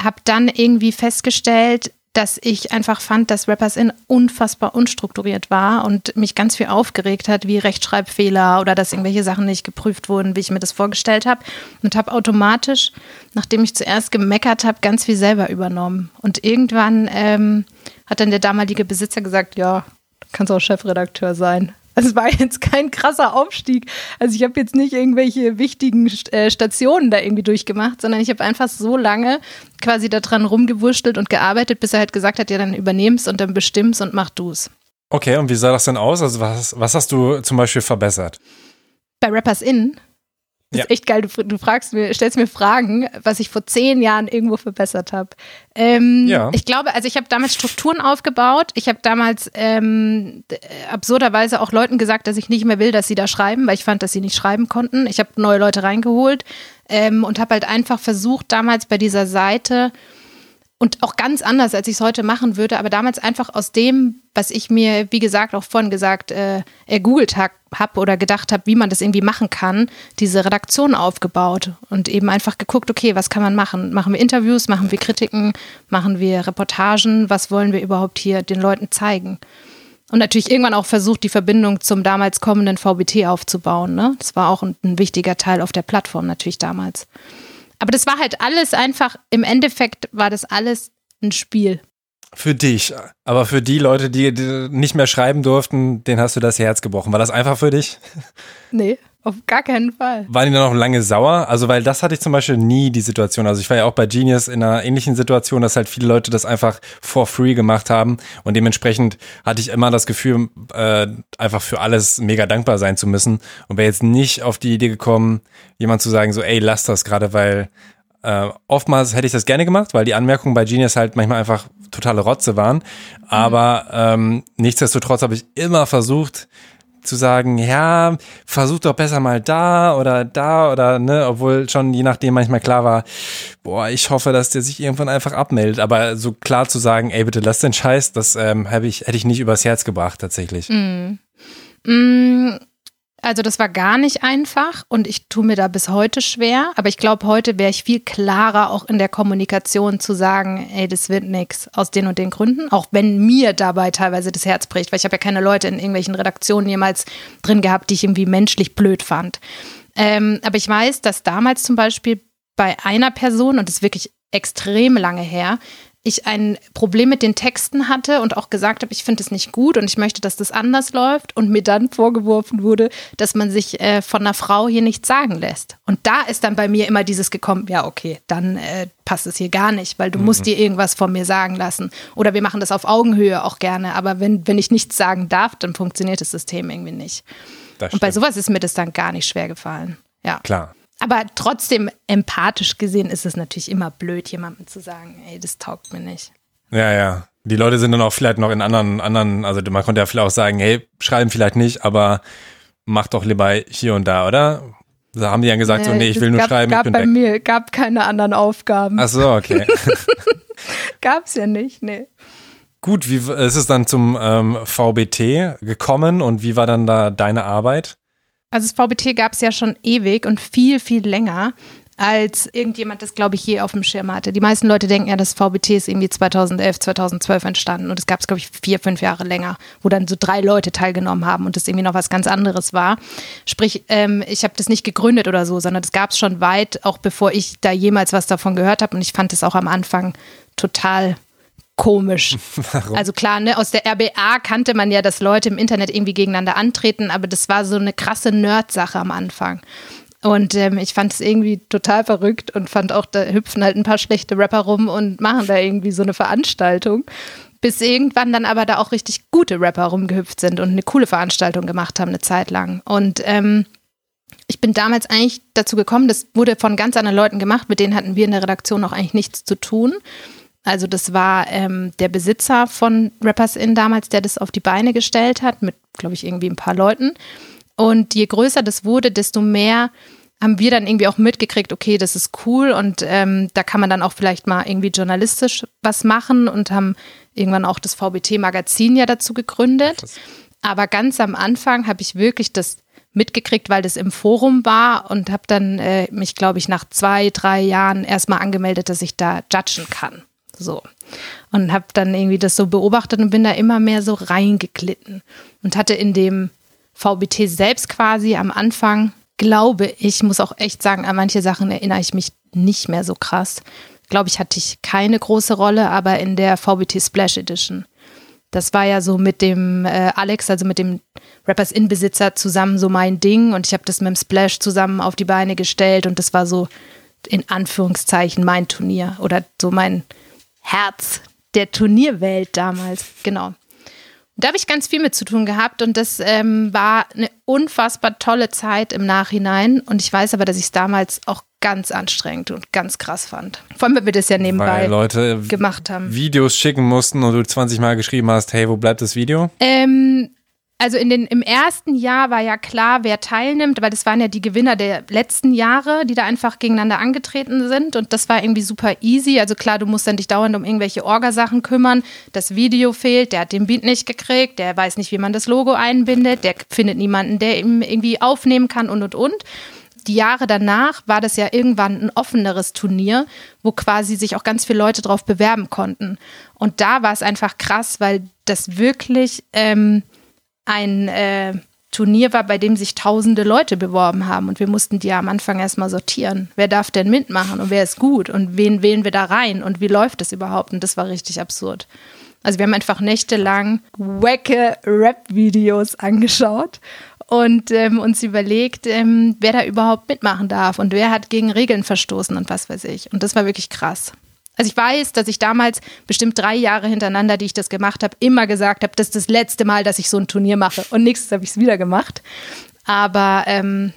S1: Habe dann irgendwie festgestellt, dass ich einfach fand, dass Rappers in unfassbar unstrukturiert war und mich ganz viel aufgeregt hat, wie Rechtschreibfehler oder dass irgendwelche Sachen nicht geprüft wurden, wie ich mir das vorgestellt habe. Und habe automatisch, nachdem ich zuerst gemeckert habe, ganz viel selber übernommen. Und irgendwann ähm, hat dann der damalige Besitzer gesagt, ja, kannst auch Chefredakteur sein. Es war jetzt kein krasser Aufstieg. Also ich habe jetzt nicht irgendwelche wichtigen äh, Stationen da irgendwie durchgemacht, sondern ich habe einfach so lange quasi daran rumgewurschtelt und gearbeitet, bis er halt gesagt hat, ja, dann übernehmst und dann bestimmst und mach du's.
S3: Okay, und wie sah das denn aus? Also was, was hast du zum Beispiel verbessert?
S1: Bei Rappers In, das
S3: Ja.
S1: ist echt geil, du, du fragst mir, stellst mir Fragen, was ich vor zehn Jahren irgendwo verbessert habe. Ähm,
S3: Ja.
S1: Ich glaube, also ich habe damals Strukturen aufgebaut. Ich habe damals ähm, d- absurderweise auch Leuten gesagt, dass ich nicht mehr will, dass sie da schreiben, weil ich fand, dass sie nicht schreiben konnten. Ich habe neue Leute reingeholt ähm, und habe halt einfach versucht, damals bei dieser Seite und auch ganz anders, als ich es heute machen würde, aber damals einfach aus dem, was ich mir, wie gesagt, auch vorhin gesagt, äh, ergoogelt habe hab oder gedacht habe, wie man das irgendwie machen kann, diese Redaktion aufgebaut und eben einfach geguckt, okay, was kann man machen? Machen wir Interviews, machen wir Kritiken, machen wir Reportagen, was wollen wir überhaupt hier den Leuten zeigen? Und natürlich irgendwann auch versucht, die Verbindung zum damals kommenden VBT aufzubauen. Ne? Das war auch ein, ein wichtiger Teil auf der Plattform natürlich damals. Aber das war halt alles einfach, im Endeffekt war das alles ein Spiel.
S3: Für dich. Aber für die Leute, die, die nicht mehr schreiben durften, denen hast du das Herz gebrochen. War das einfach für dich?
S1: Nee, auf gar keinen Fall.
S3: Waren die dann noch lange sauer? Also, weil das hatte ich zum Beispiel nie die Situation. Also, ich war ja auch bei Genius in einer ähnlichen Situation, dass halt viele Leute das einfach for free gemacht haben. Und dementsprechend hatte ich immer das Gefühl, äh, einfach für alles mega dankbar sein zu müssen. Und wäre jetzt nicht auf die Idee gekommen, jemand zu sagen, so, ey, lass das gerade, weil äh, oftmals hätte ich das gerne gemacht, weil die Anmerkungen bei Genius halt manchmal einfach totale Rotze waren. Aber ähm, nichtsdestotrotz habe ich immer versucht, zu sagen, ja, versuch doch besser mal da oder da oder ne, obwohl schon je nachdem manchmal klar war, boah, ich hoffe, dass der sich irgendwann einfach abmeldet. Aber so klar zu sagen, ey, bitte lass den Scheiß, das ähm, hab ich, hätte ich nicht übers Herz gebracht tatsächlich.
S1: Mm, Also das war gar nicht einfach und ich tue mir da bis heute schwer. Aber ich glaube, heute wäre ich viel klarer auch in der Kommunikation zu sagen, ey, das wird nix aus den und den Gründen. Auch wenn mir dabei teilweise das Herz bricht, weil ich habe ja keine Leute in irgendwelchen Redaktionen jemals drin gehabt, die ich irgendwie menschlich blöd fand. Ähm, aber ich weiß, dass damals zum Beispiel bei einer Person, und das ist wirklich extrem lange her, ich ein Problem mit den Texten hatte und auch gesagt habe, ich finde es nicht gut und ich möchte, dass das anders läuft und mir dann vorgeworfen wurde, dass man sich äh, von einer Frau hier nichts sagen lässt. Und da ist dann bei mir immer dieses gekommen, ja, okay, dann äh, passt es hier gar nicht, weil du mhm. musst dir irgendwas von mir sagen lassen. Oder wir machen das auf Augenhöhe auch gerne, aber wenn, wenn ich nichts sagen darf, dann funktioniert das System irgendwie nicht. und bei sowas ist mir das dann gar nicht schwer gefallen. Ja.
S3: Klar.
S1: Aber trotzdem, empathisch gesehen, ist es natürlich immer blöd, jemandem zu sagen, ey, das taugt mir nicht.
S3: Ja, ja. Die Leute sind dann auch vielleicht noch in anderen, anderen, also man konnte ja vielleicht auch sagen, hey, schreiben vielleicht nicht, aber mach doch lieber hier und da, oder? Da haben die dann gesagt, nee, so, nee, ich will nur
S1: gab,
S3: schreiben.
S1: Gab
S3: ich bin
S1: bei
S3: weg.
S1: mir, gab keine anderen Aufgaben.
S3: Ach so, okay.
S1: Gab's ja nicht, nee.
S3: Gut, wie ist es dann zum ähm, VBT gekommen und wie war dann da deine Arbeit?
S1: Also das VBT gab es ja schon ewig und viel, viel länger, als irgendjemand das, glaube ich, je auf dem Schirm hatte. Die meisten Leute denken ja, das VBT ist irgendwie 2011, 2012 entstanden und es gab es, glaube ich, vier, fünf Jahre länger, wo dann so drei Leute teilgenommen haben und das irgendwie noch was ganz anderes war. Sprich, ähm, ich habe das nicht gegründet oder so, sondern das gab es schon weit, auch bevor ich da jemals was davon gehört habe und ich fand es auch am Anfang total komisch. Warum? Also klar, ne, aus der RBA kannte man ja, dass Leute im Internet irgendwie gegeneinander antreten, aber das war so eine krasse Nerd-Sache am Anfang. Und ähm, ich fand es irgendwie total verrückt und fand auch, da hüpfen halt ein paar schlechte Rapper rum und machen da irgendwie so eine Veranstaltung. Bis irgendwann dann aber da auch richtig gute Rapper rumgehüpft sind und eine coole Veranstaltung gemacht haben, eine Zeit lang. Und ähm, ich bin damals eigentlich dazu gekommen, das wurde von ganz anderen Leuten gemacht, mit denen hatten wir in der Redaktion auch eigentlich nichts zu tun. Also das war ähm, der Besitzer von Rappers In damals, der das auf die Beine gestellt hat, mit, glaube ich, irgendwie ein paar Leuten. Und je größer das wurde, desto mehr haben wir dann irgendwie auch mitgekriegt, okay, das ist cool und ähm, da kann man dann auch vielleicht mal irgendwie journalistisch was machen und haben irgendwann auch das VBT-Magazin ja dazu gegründet. Aber ganz am Anfang habe ich wirklich das mitgekriegt, weil das im Forum war und habe dann äh, mich, glaube ich, nach zwei, drei Jahren erstmal angemeldet, dass ich da judgen kann. So. Und habe dann irgendwie das so beobachtet und bin da immer mehr so reingeglitten. Und hatte in dem VBT selbst quasi am Anfang, glaube ich, muss auch echt sagen, an manche Sachen erinnere ich mich nicht mehr so krass. Glaube ich, hatte ich keine große Rolle, aber in der VBT Splash Edition. Das war ja so mit dem äh, Alex, also mit dem Rappers In-Besitzer zusammen so mein Ding und ich habe das mit dem Splash zusammen auf die Beine gestellt und das war so in Anführungszeichen mein Turnier oder so mein Herz der Turnierwelt damals. Genau. Da habe ich ganz viel mit zu tun gehabt und das ähm, war eine unfassbar tolle Zeit im Nachhinein. Und ich weiß aber, dass ich es damals auch ganz anstrengend und ganz krass fand. Vor allem, wenn wir das ja nebenbei
S3: Leute
S1: gemacht haben.
S3: Videos schicken mussten und du 20 Mal geschrieben hast, hey, wo bleibt das Video?
S1: Ähm, also in den, im ersten Jahr war ja klar, wer teilnimmt, weil das waren ja die Gewinner der letzten Jahre, die da einfach gegeneinander angetreten sind. Und das war irgendwie super easy. Also klar, du musst dann dich dauernd um irgendwelche Orgasachen kümmern. Das Video fehlt, der hat den Beat nicht gekriegt, der weiß nicht, wie man das Logo einbindet, der findet niemanden, der ihm irgendwie aufnehmen kann und und und. Die Jahre danach war das ja irgendwann ein offeneres Turnier, wo quasi sich auch ganz viele Leute drauf bewerben konnten. Und da war es einfach krass, weil das wirklich. Ähm, ein äh, Turnier war, bei dem sich tausende Leute beworben haben und wir mussten die ja am Anfang erstmal sortieren. Wer darf denn mitmachen und wer ist gut und wen wählen wir da rein und wie läuft das überhaupt? Und das war richtig absurd. Also wir haben einfach nächtelang wacke Rap-Videos angeschaut und ähm, uns überlegt, ähm, wer da überhaupt mitmachen darf und wer hat gegen Regeln verstoßen und was weiß ich. Und das war wirklich krass. Also ich weiß, dass ich damals bestimmt drei Jahre hintereinander, die ich das gemacht habe, immer gesagt habe, das ist das letzte Mal, dass ich so ein Turnier mache. Und nächstes habe ich es wieder gemacht. Aber ähm,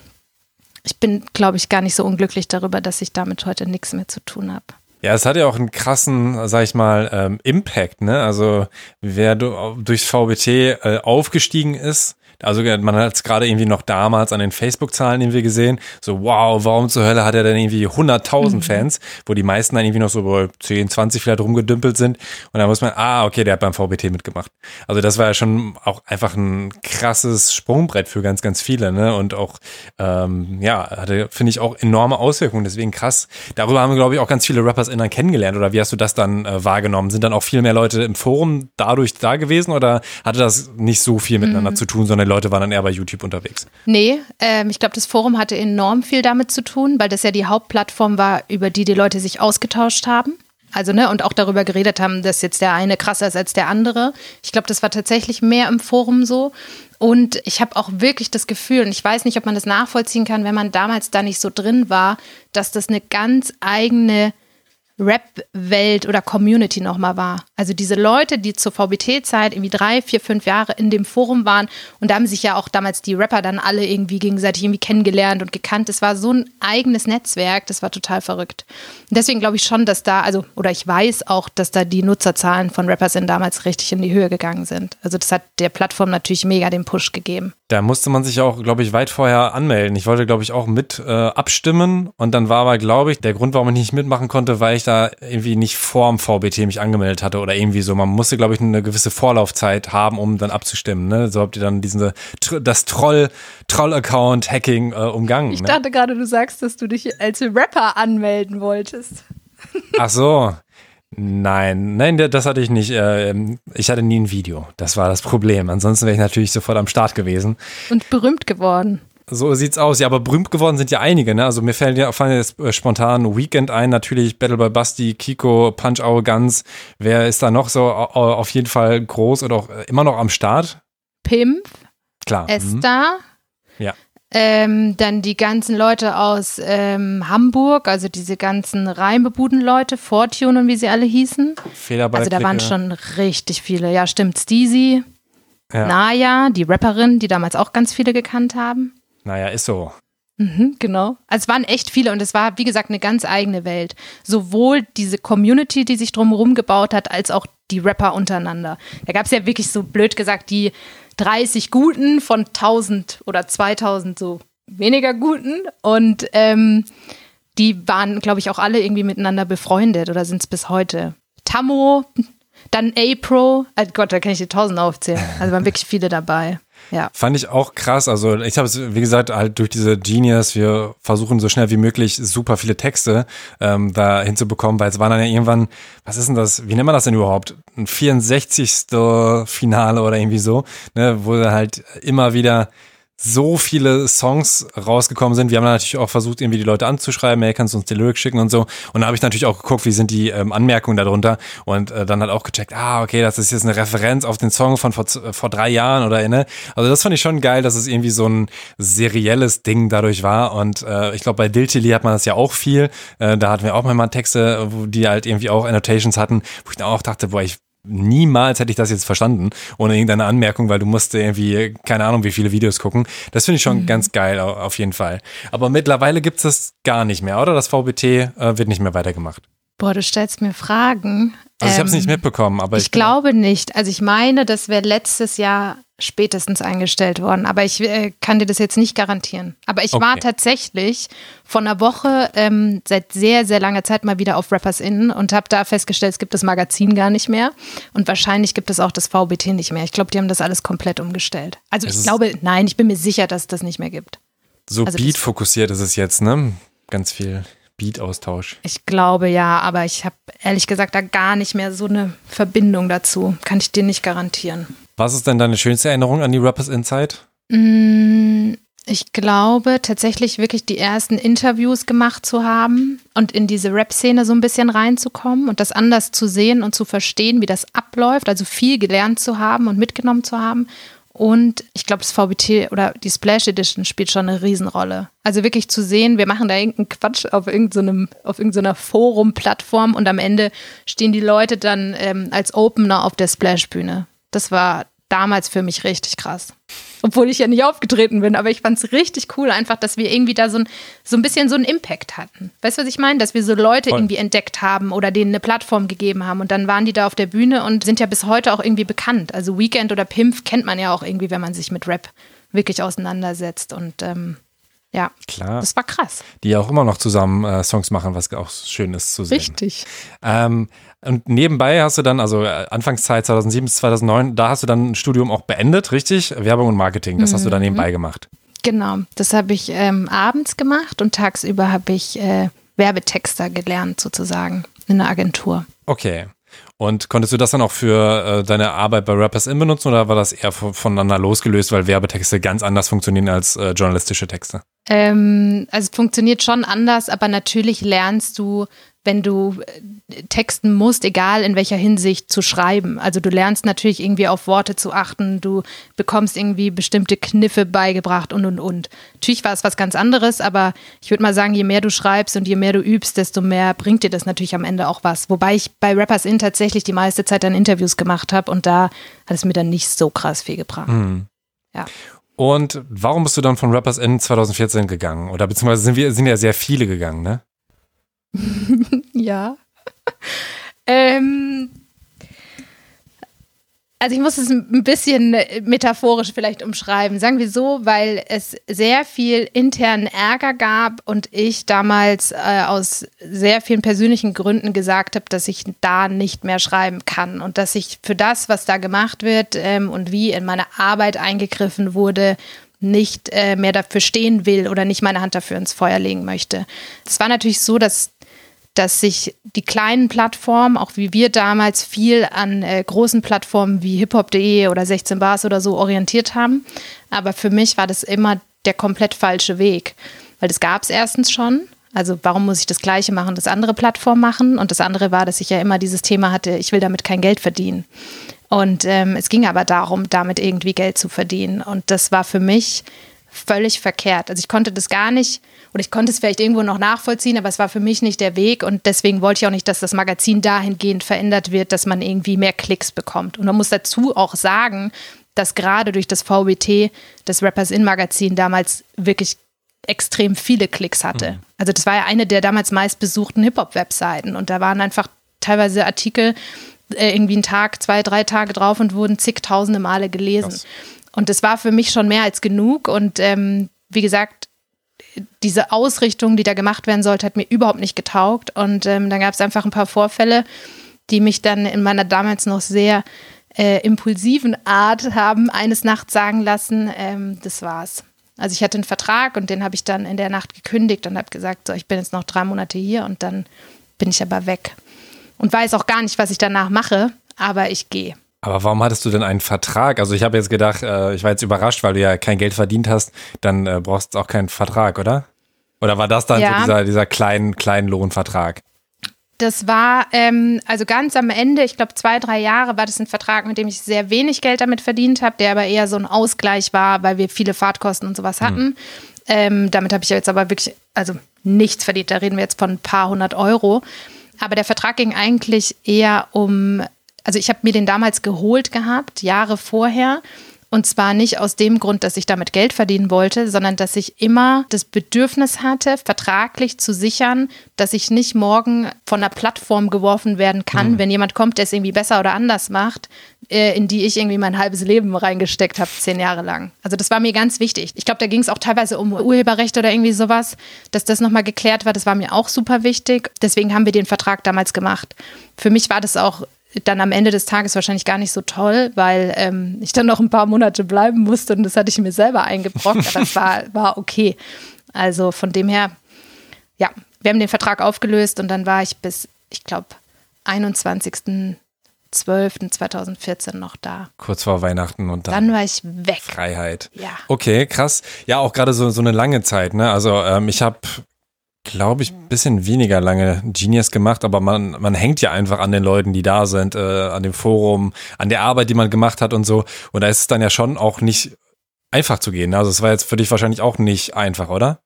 S1: ich bin, glaube ich, gar nicht so unglücklich darüber, dass ich damit heute nichts mehr zu tun habe.
S3: Ja, es hat ja auch einen krassen, sag ich mal, ähm, Impact, ne? Also wer durchs VBT äh, aufgestiegen ist, also man hat es gerade irgendwie noch damals an den Facebook-Zahlen irgendwie gesehen. So, wow, warum zur Hölle hat er denn irgendwie 100.000 mhm. Fans, wo die meisten dann irgendwie noch so bei 10, 20 vielleicht rumgedümpelt sind. Und da muss man, ah, okay, der hat beim VBT mitgemacht. Also das war ja schon auch einfach ein krasses Sprungbrett für ganz, ganz viele. Ne? Und auch, ähm, ja, hatte, finde ich, auch enorme Auswirkungen. Deswegen krass. Darüber haben wir, glaube ich, auch ganz viele Rappers innen kennengelernt. Oder wie hast du das dann äh, wahrgenommen? Sind dann auch viel mehr Leute im Forum dadurch da gewesen oder hatte das nicht so viel miteinander mhm. zu tun, sondern Leute waren dann eher bei YouTube unterwegs.
S1: Nee, ähm, ich glaube, das Forum hatte enorm viel damit zu tun, weil das ja die Hauptplattform war, über die die Leute sich ausgetauscht haben. Also, ne, und auch darüber geredet haben, dass jetzt der eine krasser ist als der andere. Ich glaube, das war tatsächlich mehr im Forum so. Und ich habe auch wirklich das Gefühl, und ich weiß nicht, ob man das nachvollziehen kann, wenn man damals da nicht so drin war, dass das eine ganz eigene Rap-Welt oder Community nochmal war. Also diese Leute, die zur VBT-Zeit irgendwie drei, vier, fünf Jahre in dem Forum waren und da haben sich ja auch damals die Rapper dann alle irgendwie gegenseitig irgendwie kennengelernt und gekannt. Es war so ein eigenes Netzwerk, das war total verrückt. Und deswegen glaube ich schon, dass da, also, oder ich weiß auch, dass da die Nutzerzahlen von Rappers in damals richtig in die Höhe gegangen sind. Also das hat der Plattform natürlich mega den Push gegeben.
S3: Da musste man sich auch, glaube ich, weit vorher anmelden. Ich wollte, glaube ich, auch mit äh, abstimmen und dann war aber, glaube ich, der Grund, warum ich nicht mitmachen konnte, weil ich da irgendwie nicht vorm VBT mich angemeldet hatte oder irgendwie so. Man musste, glaube ich, eine gewisse Vorlaufzeit haben, um dann abzustimmen. Ne? So habt ihr dann diesen, das Troll, Troll-Account-Hacking äh, umgangen.
S1: Ich
S3: ne?
S1: dachte gerade, du sagst, dass du dich als Rapper anmelden wolltest.
S3: Ach so. Nein, nein, das hatte ich nicht. Ähm, ich hatte nie ein Video. Das war das Problem. Ansonsten wäre ich natürlich sofort am Start gewesen.
S1: Und berühmt geworden.
S3: So sieht's aus. Ja, aber berühmt geworden sind ja einige, ne? Also mir fallen ja, fallen jetzt äh, spontan Weekend ein, natürlich Battle by Basti, Kiko, Punch Guns. Wer ist da noch so auf jeden Fall groß oder auch äh, immer noch am Start?
S1: Pimp.
S3: Klar.
S1: Esther.
S3: Mhm. Ja.
S1: Ähm, dann die ganzen Leute aus ähm, Hamburg, also diese ganzen Reimebuden-Leute, Fortune und wie sie alle hießen.
S3: Fehler
S1: Also da waren schon richtig viele. Ja, stimmt. Steezy, ja. Naya, die Rapperin, die damals auch ganz viele gekannt haben.
S3: Naja, ist so.
S1: Mhm, genau. Also es waren echt viele und es war, wie gesagt, eine ganz eigene Welt. Sowohl diese Community, die sich drumherum gebaut hat, als auch die Rapper untereinander. Da gab es ja wirklich so blöd gesagt die 30 Guten von 1000 oder 2000 so weniger Guten und ähm, die waren, glaube ich, auch alle irgendwie miteinander befreundet oder sind es bis heute. Tammo, dann A-Pro, oh Gott, da kann ich die tausend aufzählen. Also waren wirklich viele dabei. Ja.
S3: Fand ich auch krass. Also ich habe es, wie gesagt, halt durch diese Genius, wir versuchen so schnell wie möglich super viele Texte ähm, da hinzubekommen, weil es war dann ja irgendwann, was ist denn das, wie nennt man das denn überhaupt? Ein 64. Finale oder irgendwie so, ne, wo halt immer wieder so viele Songs rausgekommen sind. Wir haben natürlich auch versucht, irgendwie die Leute anzuschreiben, hey, kannst du uns die Lyrics schicken und so. Und da habe ich natürlich auch geguckt, wie sind die ähm, Anmerkungen darunter und äh, dann halt auch gecheckt, ah, okay, das ist jetzt eine Referenz auf den Song von vor, vor drei Jahren oder ne. Also das fand ich schon geil, dass es irgendwie so ein serielles Ding dadurch war. Und äh, ich glaube, bei Diltili hat man das ja auch viel. Äh, da hatten wir auch mal Texte, wo die halt irgendwie auch Annotations hatten, wo ich dann auch dachte, boah, ich niemals hätte ich das jetzt verstanden, ohne irgendeine Anmerkung, weil du musst irgendwie, keine Ahnung, wie viele Videos gucken. Das finde ich schon mhm. ganz geil, auf jeden Fall. Aber mittlerweile gibt es das gar nicht mehr, oder? Das VBT äh, wird nicht mehr weitergemacht.
S1: Boah, du stellst mir Fragen.
S3: Also ich habe es nicht ähm, mitbekommen, aber
S1: ich, ich glaube nicht. Also ich meine, das wäre letztes Jahr spätestens eingestellt worden. Aber ich äh, kann dir das jetzt nicht garantieren. Aber ich okay. war tatsächlich von einer Woche ähm, seit sehr, sehr langer Zeit mal wieder auf Rappers Inn und habe da festgestellt, es gibt das Magazin gar nicht mehr. Und wahrscheinlich gibt es auch das VBT nicht mehr. Ich glaube, die haben das alles komplett umgestellt. Also es ich glaube, nein, ich bin mir sicher, dass es das nicht mehr gibt.
S3: So also Beat-fokussiert ist es jetzt, ne? Ganz viel. Beat-Austausch.
S1: Ich glaube ja, aber ich habe ehrlich gesagt da gar nicht mehr so eine Verbindung dazu. Kann ich dir nicht garantieren.
S3: Was ist denn deine schönste Erinnerung an die Rappers Insight?
S1: Mm, ich glaube tatsächlich wirklich die ersten Interviews gemacht zu haben und in diese Rap-Szene so ein bisschen reinzukommen und das anders zu sehen und zu verstehen, wie das abläuft, also viel gelernt zu haben und mitgenommen zu haben und ich glaube, das VBT oder die Splash Edition spielt schon eine Riesenrolle. Also wirklich zu sehen, wir machen da irgendeinen Quatsch auf irgendeinem, auf irgendeiner Forum-Plattform und am Ende stehen die Leute dann ähm, als Opener auf der Splash-Bühne. Das war damals für mich richtig krass. Obwohl ich ja nicht aufgetreten bin, aber ich fand es richtig cool, einfach, dass wir irgendwie da so ein, so ein bisschen so einen Impact hatten. Weißt du, was ich meine? Dass wir so Leute Voll. irgendwie entdeckt haben oder denen eine Plattform gegeben haben und dann waren die da auf der Bühne und sind ja bis heute auch irgendwie bekannt. Also Weekend oder Pimp kennt man ja auch irgendwie, wenn man sich mit Rap wirklich auseinandersetzt und ähm, ja,
S3: klar.
S1: Das war krass.
S3: Die ja auch immer noch zusammen äh, Songs machen, was auch schön ist zu sehen.
S1: Richtig.
S3: Ähm, und nebenbei hast du dann, also äh, Anfangszeit 2007 bis 2009, da hast du dann ein Studium auch beendet, richtig? Werbung und Marketing, das mhm. hast du dann mhm. nebenbei gemacht.
S1: Genau, das habe ich ähm, abends gemacht und tagsüber habe ich äh, Werbetexter gelernt, sozusagen, in einer Agentur.
S3: Okay. Und konntest du das dann auch für äh, deine Arbeit bei Rappers In benutzen oder war das eher voneinander losgelöst, weil Werbetexte ganz anders funktionieren als äh, journalistische Texte?
S1: Ähm, also es funktioniert schon anders, aber natürlich lernst du, wenn du äh, texten musst, egal in welcher Hinsicht, zu schreiben. Also du lernst natürlich irgendwie auf Worte zu achten, du bekommst irgendwie bestimmte Kniffe beigebracht und und und. Natürlich war es was ganz anderes, aber ich würde mal sagen, je mehr du schreibst und je mehr du übst, desto mehr bringt dir das natürlich am Ende auch was. Wobei ich bei Rappers In tatsächlich die meiste Zeit dann Interviews gemacht habe und da hat es mir dann nicht so krass viel gebracht.
S3: Mhm.
S1: Ja.
S3: Und warum bist du dann von Rappers in 2014 gegangen? Oder beziehungsweise sind wir sind ja sehr viele gegangen, ne?
S1: Ja. ähm, also ich muss es ein bisschen metaphorisch vielleicht umschreiben. Sagen wir so, weil es sehr viel internen Ärger gab und ich damals äh, aus sehr vielen persönlichen Gründen gesagt habe, dass ich da nicht mehr schreiben kann und dass ich für das, was da gemacht wird ähm, und wie in meine Arbeit eingegriffen wurde, nicht äh, mehr dafür stehen will oder nicht meine Hand dafür ins Feuer legen möchte. Es war natürlich so, dass dass sich die kleinen Plattformen, auch wie wir damals, viel an äh, großen Plattformen wie hiphop.de oder 16 Bars oder so orientiert haben. Aber für mich war das immer der komplett falsche Weg, weil das gab es erstens schon. Also warum muss ich das Gleiche machen, das andere Plattform machen? Und das andere war, dass ich ja immer dieses Thema hatte, ich will damit kein Geld verdienen. Und ähm, es ging aber darum, damit irgendwie Geld zu verdienen. Und das war für mich völlig verkehrt. Also ich konnte das gar nicht und ich konnte es vielleicht irgendwo noch nachvollziehen, aber es war für mich nicht der Weg und deswegen wollte ich auch nicht, dass das Magazin dahingehend verändert wird, dass man irgendwie mehr Klicks bekommt. Und man muss dazu auch sagen, dass gerade durch das VWT das Rappers In Magazin damals wirklich extrem viele Klicks hatte. Mhm. Also das war ja eine der damals meistbesuchten Hip-Hop-Webseiten und da waren einfach teilweise Artikel äh, irgendwie einen Tag, zwei, drei Tage drauf und wurden zigtausende Male gelesen. Krass. Und das war für mich schon mehr als genug und ähm, wie gesagt, diese Ausrichtung, die da gemacht werden sollte, hat mir überhaupt nicht getaugt. Und ähm, dann gab es einfach ein paar Vorfälle, die mich dann in meiner damals noch sehr äh, impulsiven Art haben eines Nachts sagen lassen, ähm, das war's. Also ich hatte einen Vertrag und den habe ich dann in der Nacht gekündigt und habe gesagt, so, ich bin jetzt noch drei Monate hier und dann bin ich aber weg. Und weiß auch gar nicht, was ich danach mache, aber ich gehe.
S3: Aber warum hattest du denn einen Vertrag? Also ich habe jetzt gedacht, äh, ich war jetzt überrascht, weil du ja kein Geld verdient hast, dann äh, brauchst du auch keinen Vertrag, oder? Oder war das dann ja. so dieser, dieser kleinen, kleinen Lohnvertrag?
S1: Das war, ähm, also ganz am Ende, ich glaube zwei, drei Jahre war das ein Vertrag, mit dem ich sehr wenig Geld damit verdient habe, der aber eher so ein Ausgleich war, weil wir viele Fahrtkosten und sowas hatten. Hm. Ähm, damit habe ich jetzt aber wirklich, also nichts verdient, da reden wir jetzt von ein paar hundert Euro. Aber der Vertrag ging eigentlich eher um also ich habe mir den damals geholt gehabt, Jahre vorher. Und zwar nicht aus dem Grund, dass ich damit Geld verdienen wollte, sondern dass ich immer das Bedürfnis hatte, vertraglich zu sichern, dass ich nicht morgen von einer Plattform geworfen werden kann, mhm. wenn jemand kommt, der es irgendwie besser oder anders macht, äh, in die ich irgendwie mein halbes Leben reingesteckt habe, zehn Jahre lang. Also das war mir ganz wichtig. Ich glaube, da ging es auch teilweise um Urheberrechte oder irgendwie sowas, dass das nochmal geklärt war. Das war mir auch super wichtig. Deswegen haben wir den Vertrag damals gemacht. Für mich war das auch dann am Ende des Tages wahrscheinlich gar nicht so toll, weil ähm, ich dann noch ein paar Monate bleiben musste und das hatte ich mir selber eingebrockt, aber es war, war okay. Also von dem her, ja, wir haben den Vertrag aufgelöst und dann war ich bis, ich glaube, 21.12.2014 noch da.
S3: Kurz vor Weihnachten und dann,
S1: dann war ich weg.
S3: Freiheit.
S1: Ja.
S3: Okay, krass. Ja, auch gerade so, so eine lange Zeit. Ne? Also ähm, ich habe glaube ich, ein bisschen weniger lange Genius gemacht, aber man, man hängt ja einfach an den Leuten, die da sind, äh, an dem Forum, an der Arbeit, die man gemacht hat und so. Und da ist es dann ja schon auch nicht einfach zu gehen. Also es war jetzt für dich wahrscheinlich auch nicht einfach, oder?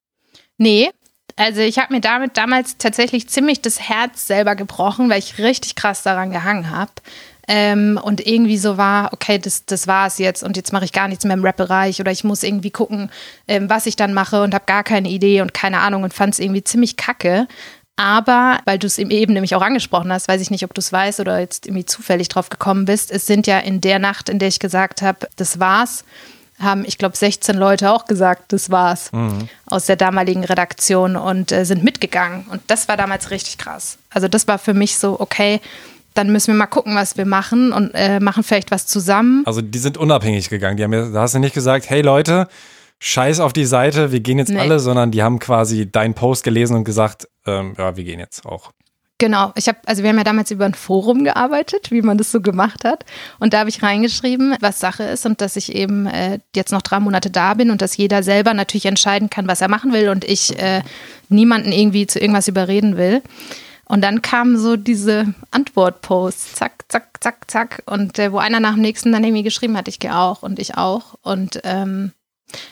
S1: Nee. Also ich habe mir damit damals tatsächlich ziemlich das Herz selber gebrochen, weil ich richtig krass daran gehangen habe. Ähm, und irgendwie so war, okay, das, das war es jetzt und jetzt mache ich gar nichts mehr im Rap-Bereich oder ich muss irgendwie gucken, ähm, was ich dann mache und habe gar keine Idee und keine Ahnung und fand es irgendwie ziemlich kacke. Aber, weil du es eben nämlich auch angesprochen hast, weiß ich nicht, ob du es weißt oder jetzt irgendwie zufällig drauf gekommen bist, es sind ja in der Nacht, in der ich gesagt habe, das war's, haben, ich glaube, 16 Leute auch gesagt, das war's mhm. aus der damaligen Redaktion und äh, sind mitgegangen. Und das war damals richtig krass. Also das war für mich so, okay, dann müssen wir mal gucken, was wir machen und äh, machen vielleicht was zusammen.
S3: Also die sind unabhängig gegangen. Die haben ja, da hast du nicht gesagt, hey Leute, scheiß auf die Seite, wir gehen jetzt nee. alle, sondern die haben quasi deinen Post gelesen und gesagt, ähm, ja, wir gehen jetzt auch.
S1: Genau, ich habe, also wir haben ja damals über ein Forum gearbeitet, wie man das so gemacht hat. Und da habe ich reingeschrieben, was Sache ist und dass ich eben äh, jetzt noch drei Monate da bin und dass jeder selber natürlich entscheiden kann, was er machen will und ich äh, niemanden irgendwie zu irgendwas überreden will. Und dann kamen so diese Antwortposts, zack, zack, zack, zack. Und äh, wo einer nach dem nächsten dann irgendwie geschrieben hat, ich gehe auch und ich auch. Und ähm,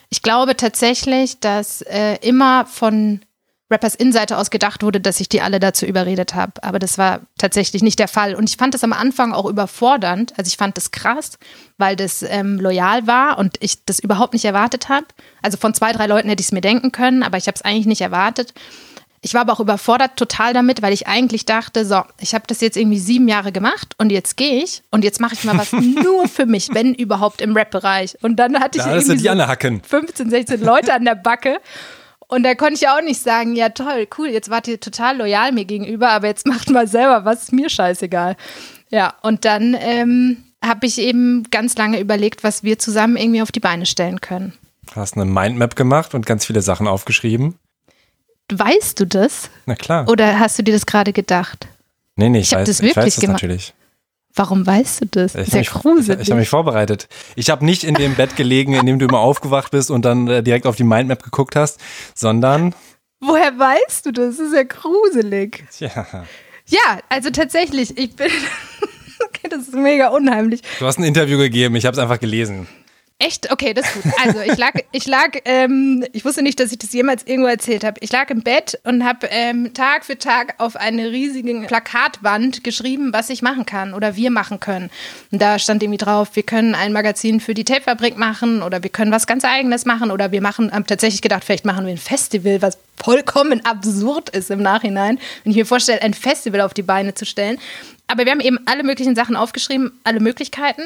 S1: ich glaube tatsächlich, dass äh, immer von Rappers In-Seite aus gedacht wurde, dass ich die alle dazu überredet habe. Aber das war tatsächlich nicht der Fall. Und ich fand das am Anfang auch überfordernd. Also ich fand das krass, weil das ähm, loyal war und ich das überhaupt nicht erwartet habe. Also von zwei, drei Leuten hätte ich es mir denken können, aber ich habe es eigentlich nicht erwartet. Ich war aber auch überfordert total damit, weil ich eigentlich dachte, so, ich habe das jetzt irgendwie sieben Jahre gemacht und jetzt gehe ich und jetzt mache ich mal was nur für mich, wenn überhaupt im Rap-Bereich. Und dann hatte ich
S3: Da
S1: irgendwie
S3: sind die
S1: so 15, 16 Leute an der Backe. Und da konnte ich auch nicht sagen, ja toll, cool, jetzt wart ihr total loyal mir gegenüber, aber jetzt macht mal selber was, ist mir scheißegal. Ja, und dann ähm, habe ich eben ganz lange überlegt, was wir zusammen irgendwie auf die Beine stellen können.
S3: Hast eine Mindmap gemacht und ganz viele Sachen aufgeschrieben.
S1: Weißt du das?
S3: Na klar.
S1: Oder hast du dir das gerade gedacht?
S3: nee, nee, ich,
S1: ich hab
S3: weiß,
S1: das
S3: ich weiß
S1: wirklich
S3: das
S1: gemacht.
S3: natürlich.
S1: Warum weißt du das?
S3: Ich
S1: Sehr
S3: habe mich,
S1: gruselig.
S3: ich hab mich vorbereitet. Ich habe nicht in dem Bett gelegen, in dem du immer aufgewacht bist und dann äh, direkt auf die Mindmap geguckt hast, sondern
S1: Woher weißt du das? Das ist ja gruselig.
S3: ja,
S1: Ja, also tatsächlich, ich bin. okay, das ist mega unheimlich.
S3: du hast ein Interview gegeben, ich habe es einfach gelesen.
S1: Echt? Okay, das ist gut. Also ich lag, ich lag, ähm, ich wusste nicht, dass ich das jemals irgendwo erzählt habe. Ich lag im Bett und habe ähm, Tag für Tag auf eine riesige Plakatwand geschrieben, was ich machen kann oder wir machen können. Und da stand irgendwie drauf, wir können ein Magazin für die Tapefabrik machen oder wir können was ganz Eigenes machen oder wir machen, haben tatsächlich gedacht, vielleicht machen wir ein Festival, was vollkommen absurd ist im Nachhinein, wenn ich mir vorstelle, ein Festival auf die Beine zu stellen. Aber wir haben eben alle möglichen Sachen aufgeschrieben, alle Möglichkeiten.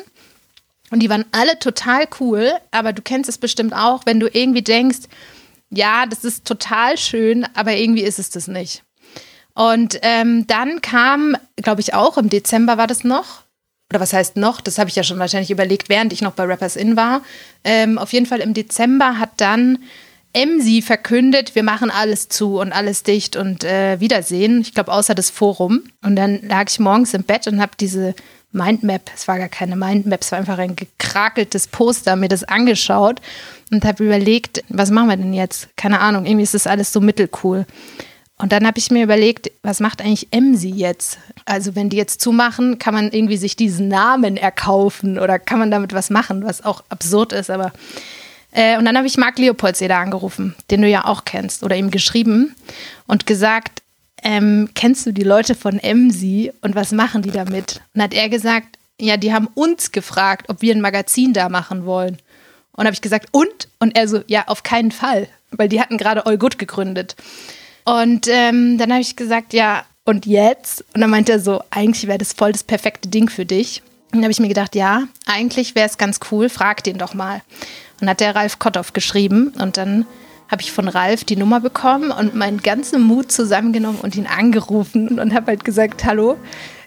S1: Und die waren alle total cool, aber du kennst es bestimmt auch, wenn du irgendwie denkst, ja, das ist total schön, aber irgendwie ist es das nicht. Und ähm, dann kam, glaube ich auch, im Dezember war das noch, oder was heißt noch, das habe ich ja schon wahrscheinlich überlegt, während ich noch bei Rappers In war. Ähm, auf jeden Fall im Dezember hat dann Emsi verkündet, wir machen alles zu und alles dicht und äh, Wiedersehen. Ich glaube, außer das Forum. Und dann lag ich morgens im Bett und habe diese Mindmap, es war gar keine Mindmap, es war einfach ein gekrakeltes Poster, mir das angeschaut und habe überlegt, was machen wir denn jetzt? Keine Ahnung, irgendwie ist das alles so mittelcool. Und dann habe ich mir überlegt, was macht eigentlich Emsi jetzt? Also wenn die jetzt zumachen, kann man irgendwie sich diesen Namen erkaufen oder kann man damit was machen, was auch absurd ist, aber äh, und dann habe ich Marc Leopoldseder angerufen, den du ja auch kennst, oder ihm geschrieben und gesagt, ähm, kennst du die Leute von Emsi und was machen die damit? Und hat er gesagt, ja, die haben uns gefragt, ob wir ein Magazin da machen wollen. Und habe ich gesagt, und? Und er so, ja, auf keinen Fall, weil die hatten gerade All Good gegründet. Und ähm, dann habe ich gesagt, ja, und jetzt? Und dann meinte er so, eigentlich wäre das voll das perfekte Ding für dich. Und dann habe ich mir gedacht, ja, eigentlich wäre es ganz cool, frag den doch mal. Und hat der Ralf Kotthoff geschrieben und dann habe ich von Ralf die Nummer bekommen und meinen ganzen Mut zusammengenommen und ihn angerufen und habe halt gesagt, hallo,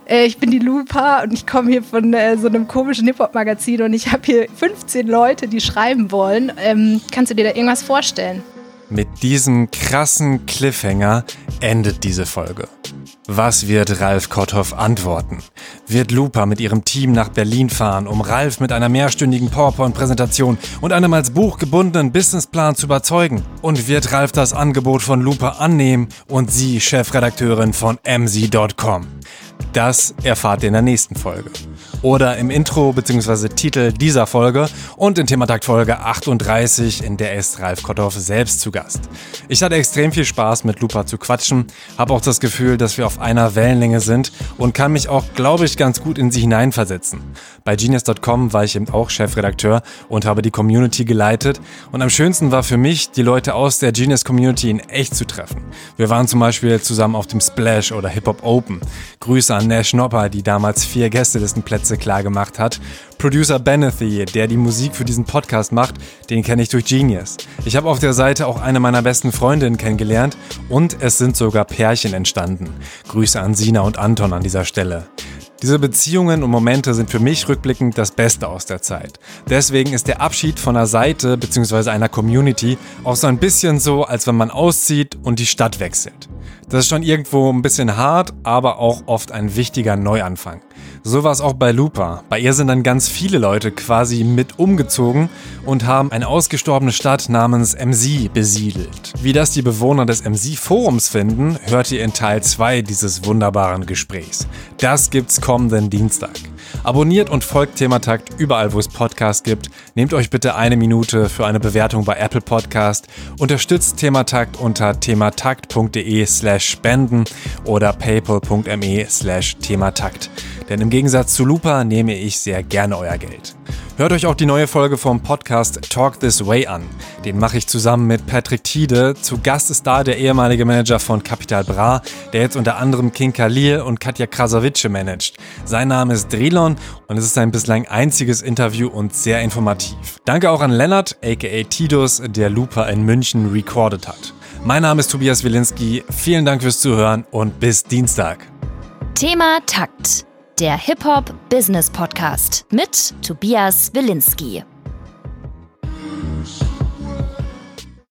S1: äh, ich bin die Lupa und ich komme hier von äh, so einem komischen Hip-Hop-Magazin und ich habe hier 15 Leute, die schreiben wollen. Ähm, kannst du dir da irgendwas vorstellen?
S3: Mit diesem krassen Cliffhanger endet diese Folge. Was wird Ralf Kotthoff antworten? Wird Lupa mit ihrem Team nach Berlin fahren, um Ralf mit einer mehrstündigen PowerPoint-Präsentation und einem als Buch gebundenen Businessplan zu überzeugen? Und wird Ralf das Angebot von Lupa annehmen und sie Chefredakteurin von mz.com? Das erfahrt ihr in der nächsten Folge. Oder im Intro bzw. Titel dieser Folge und in Thematakt Folge 38, in der ist Ralf Kotthoff selbst zu Gast. Ich hatte extrem viel Spaß mit Lupa zu quatschen, habe auch das Gefühl, dass wir auf einer Wellenlänge sind und kann mich auch, glaube ich, ganz gut in sie hineinversetzen. Bei genius.com war ich eben auch Chefredakteur und habe die Community geleitet und am schönsten war für mich, die Leute aus der Genius Community in echt zu treffen. Wir waren zum Beispiel zusammen auf dem Splash oder Hip Hop Open. Grüße an Nash Nopper, die damals vier Gästelistenplätze klar gemacht hat. Producer Benethy, der die Musik für diesen Podcast macht, den kenne ich durch Genius. Ich habe auf der Seite auch eine meiner besten Freundinnen kennengelernt und es sind sogar Pärchen entstanden. Grüße an Sina und Anton an dieser Stelle. Diese Beziehungen und Momente sind für mich rückblickend das Beste aus der Zeit. Deswegen ist der Abschied von einer Seite bzw. einer Community auch so ein bisschen so, als wenn man auszieht und die Stadt wechselt. Das ist schon irgendwo ein bisschen hart, aber auch oft ein wichtiger Neuanfang. So war es auch bei Lupa. Bei ihr sind dann ganz viele Leute quasi mit umgezogen und haben eine ausgestorbene Stadt namens MC besiedelt. Wie das die Bewohner des MC-Forums finden, hört ihr in Teil 2 dieses wunderbaren Gesprächs. Das gibt's kommenden Dienstag. Abonniert und folgt Thematakt überall, wo es Podcasts gibt. Nehmt euch bitte eine Minute für eine Bewertung bei Apple Podcast. Unterstützt Thematakt unter thematakt.de slash spenden oder paypal.me slash thematakt. Denn im Gegensatz zu Lupa nehme ich sehr gerne euer Geld. Hört euch auch die neue Folge vom Podcast Talk This Way an. Den mache ich zusammen mit Patrick Tiede. Zu Gast ist da der ehemalige Manager von Capital Bra, der jetzt unter anderem King Kalir und Katja Krasavice managt. Sein Name ist Drilon und es ist sein bislang einziges Interview und sehr informativ. Danke auch an Lennart, aka Tidus, der Lupa in München recorded hat. Mein Name ist Tobias Wilinski. Vielen Dank fürs Zuhören und bis Dienstag.
S2: Thema Takt der Hip-Hop Business Podcast mit Tobias Wilinski.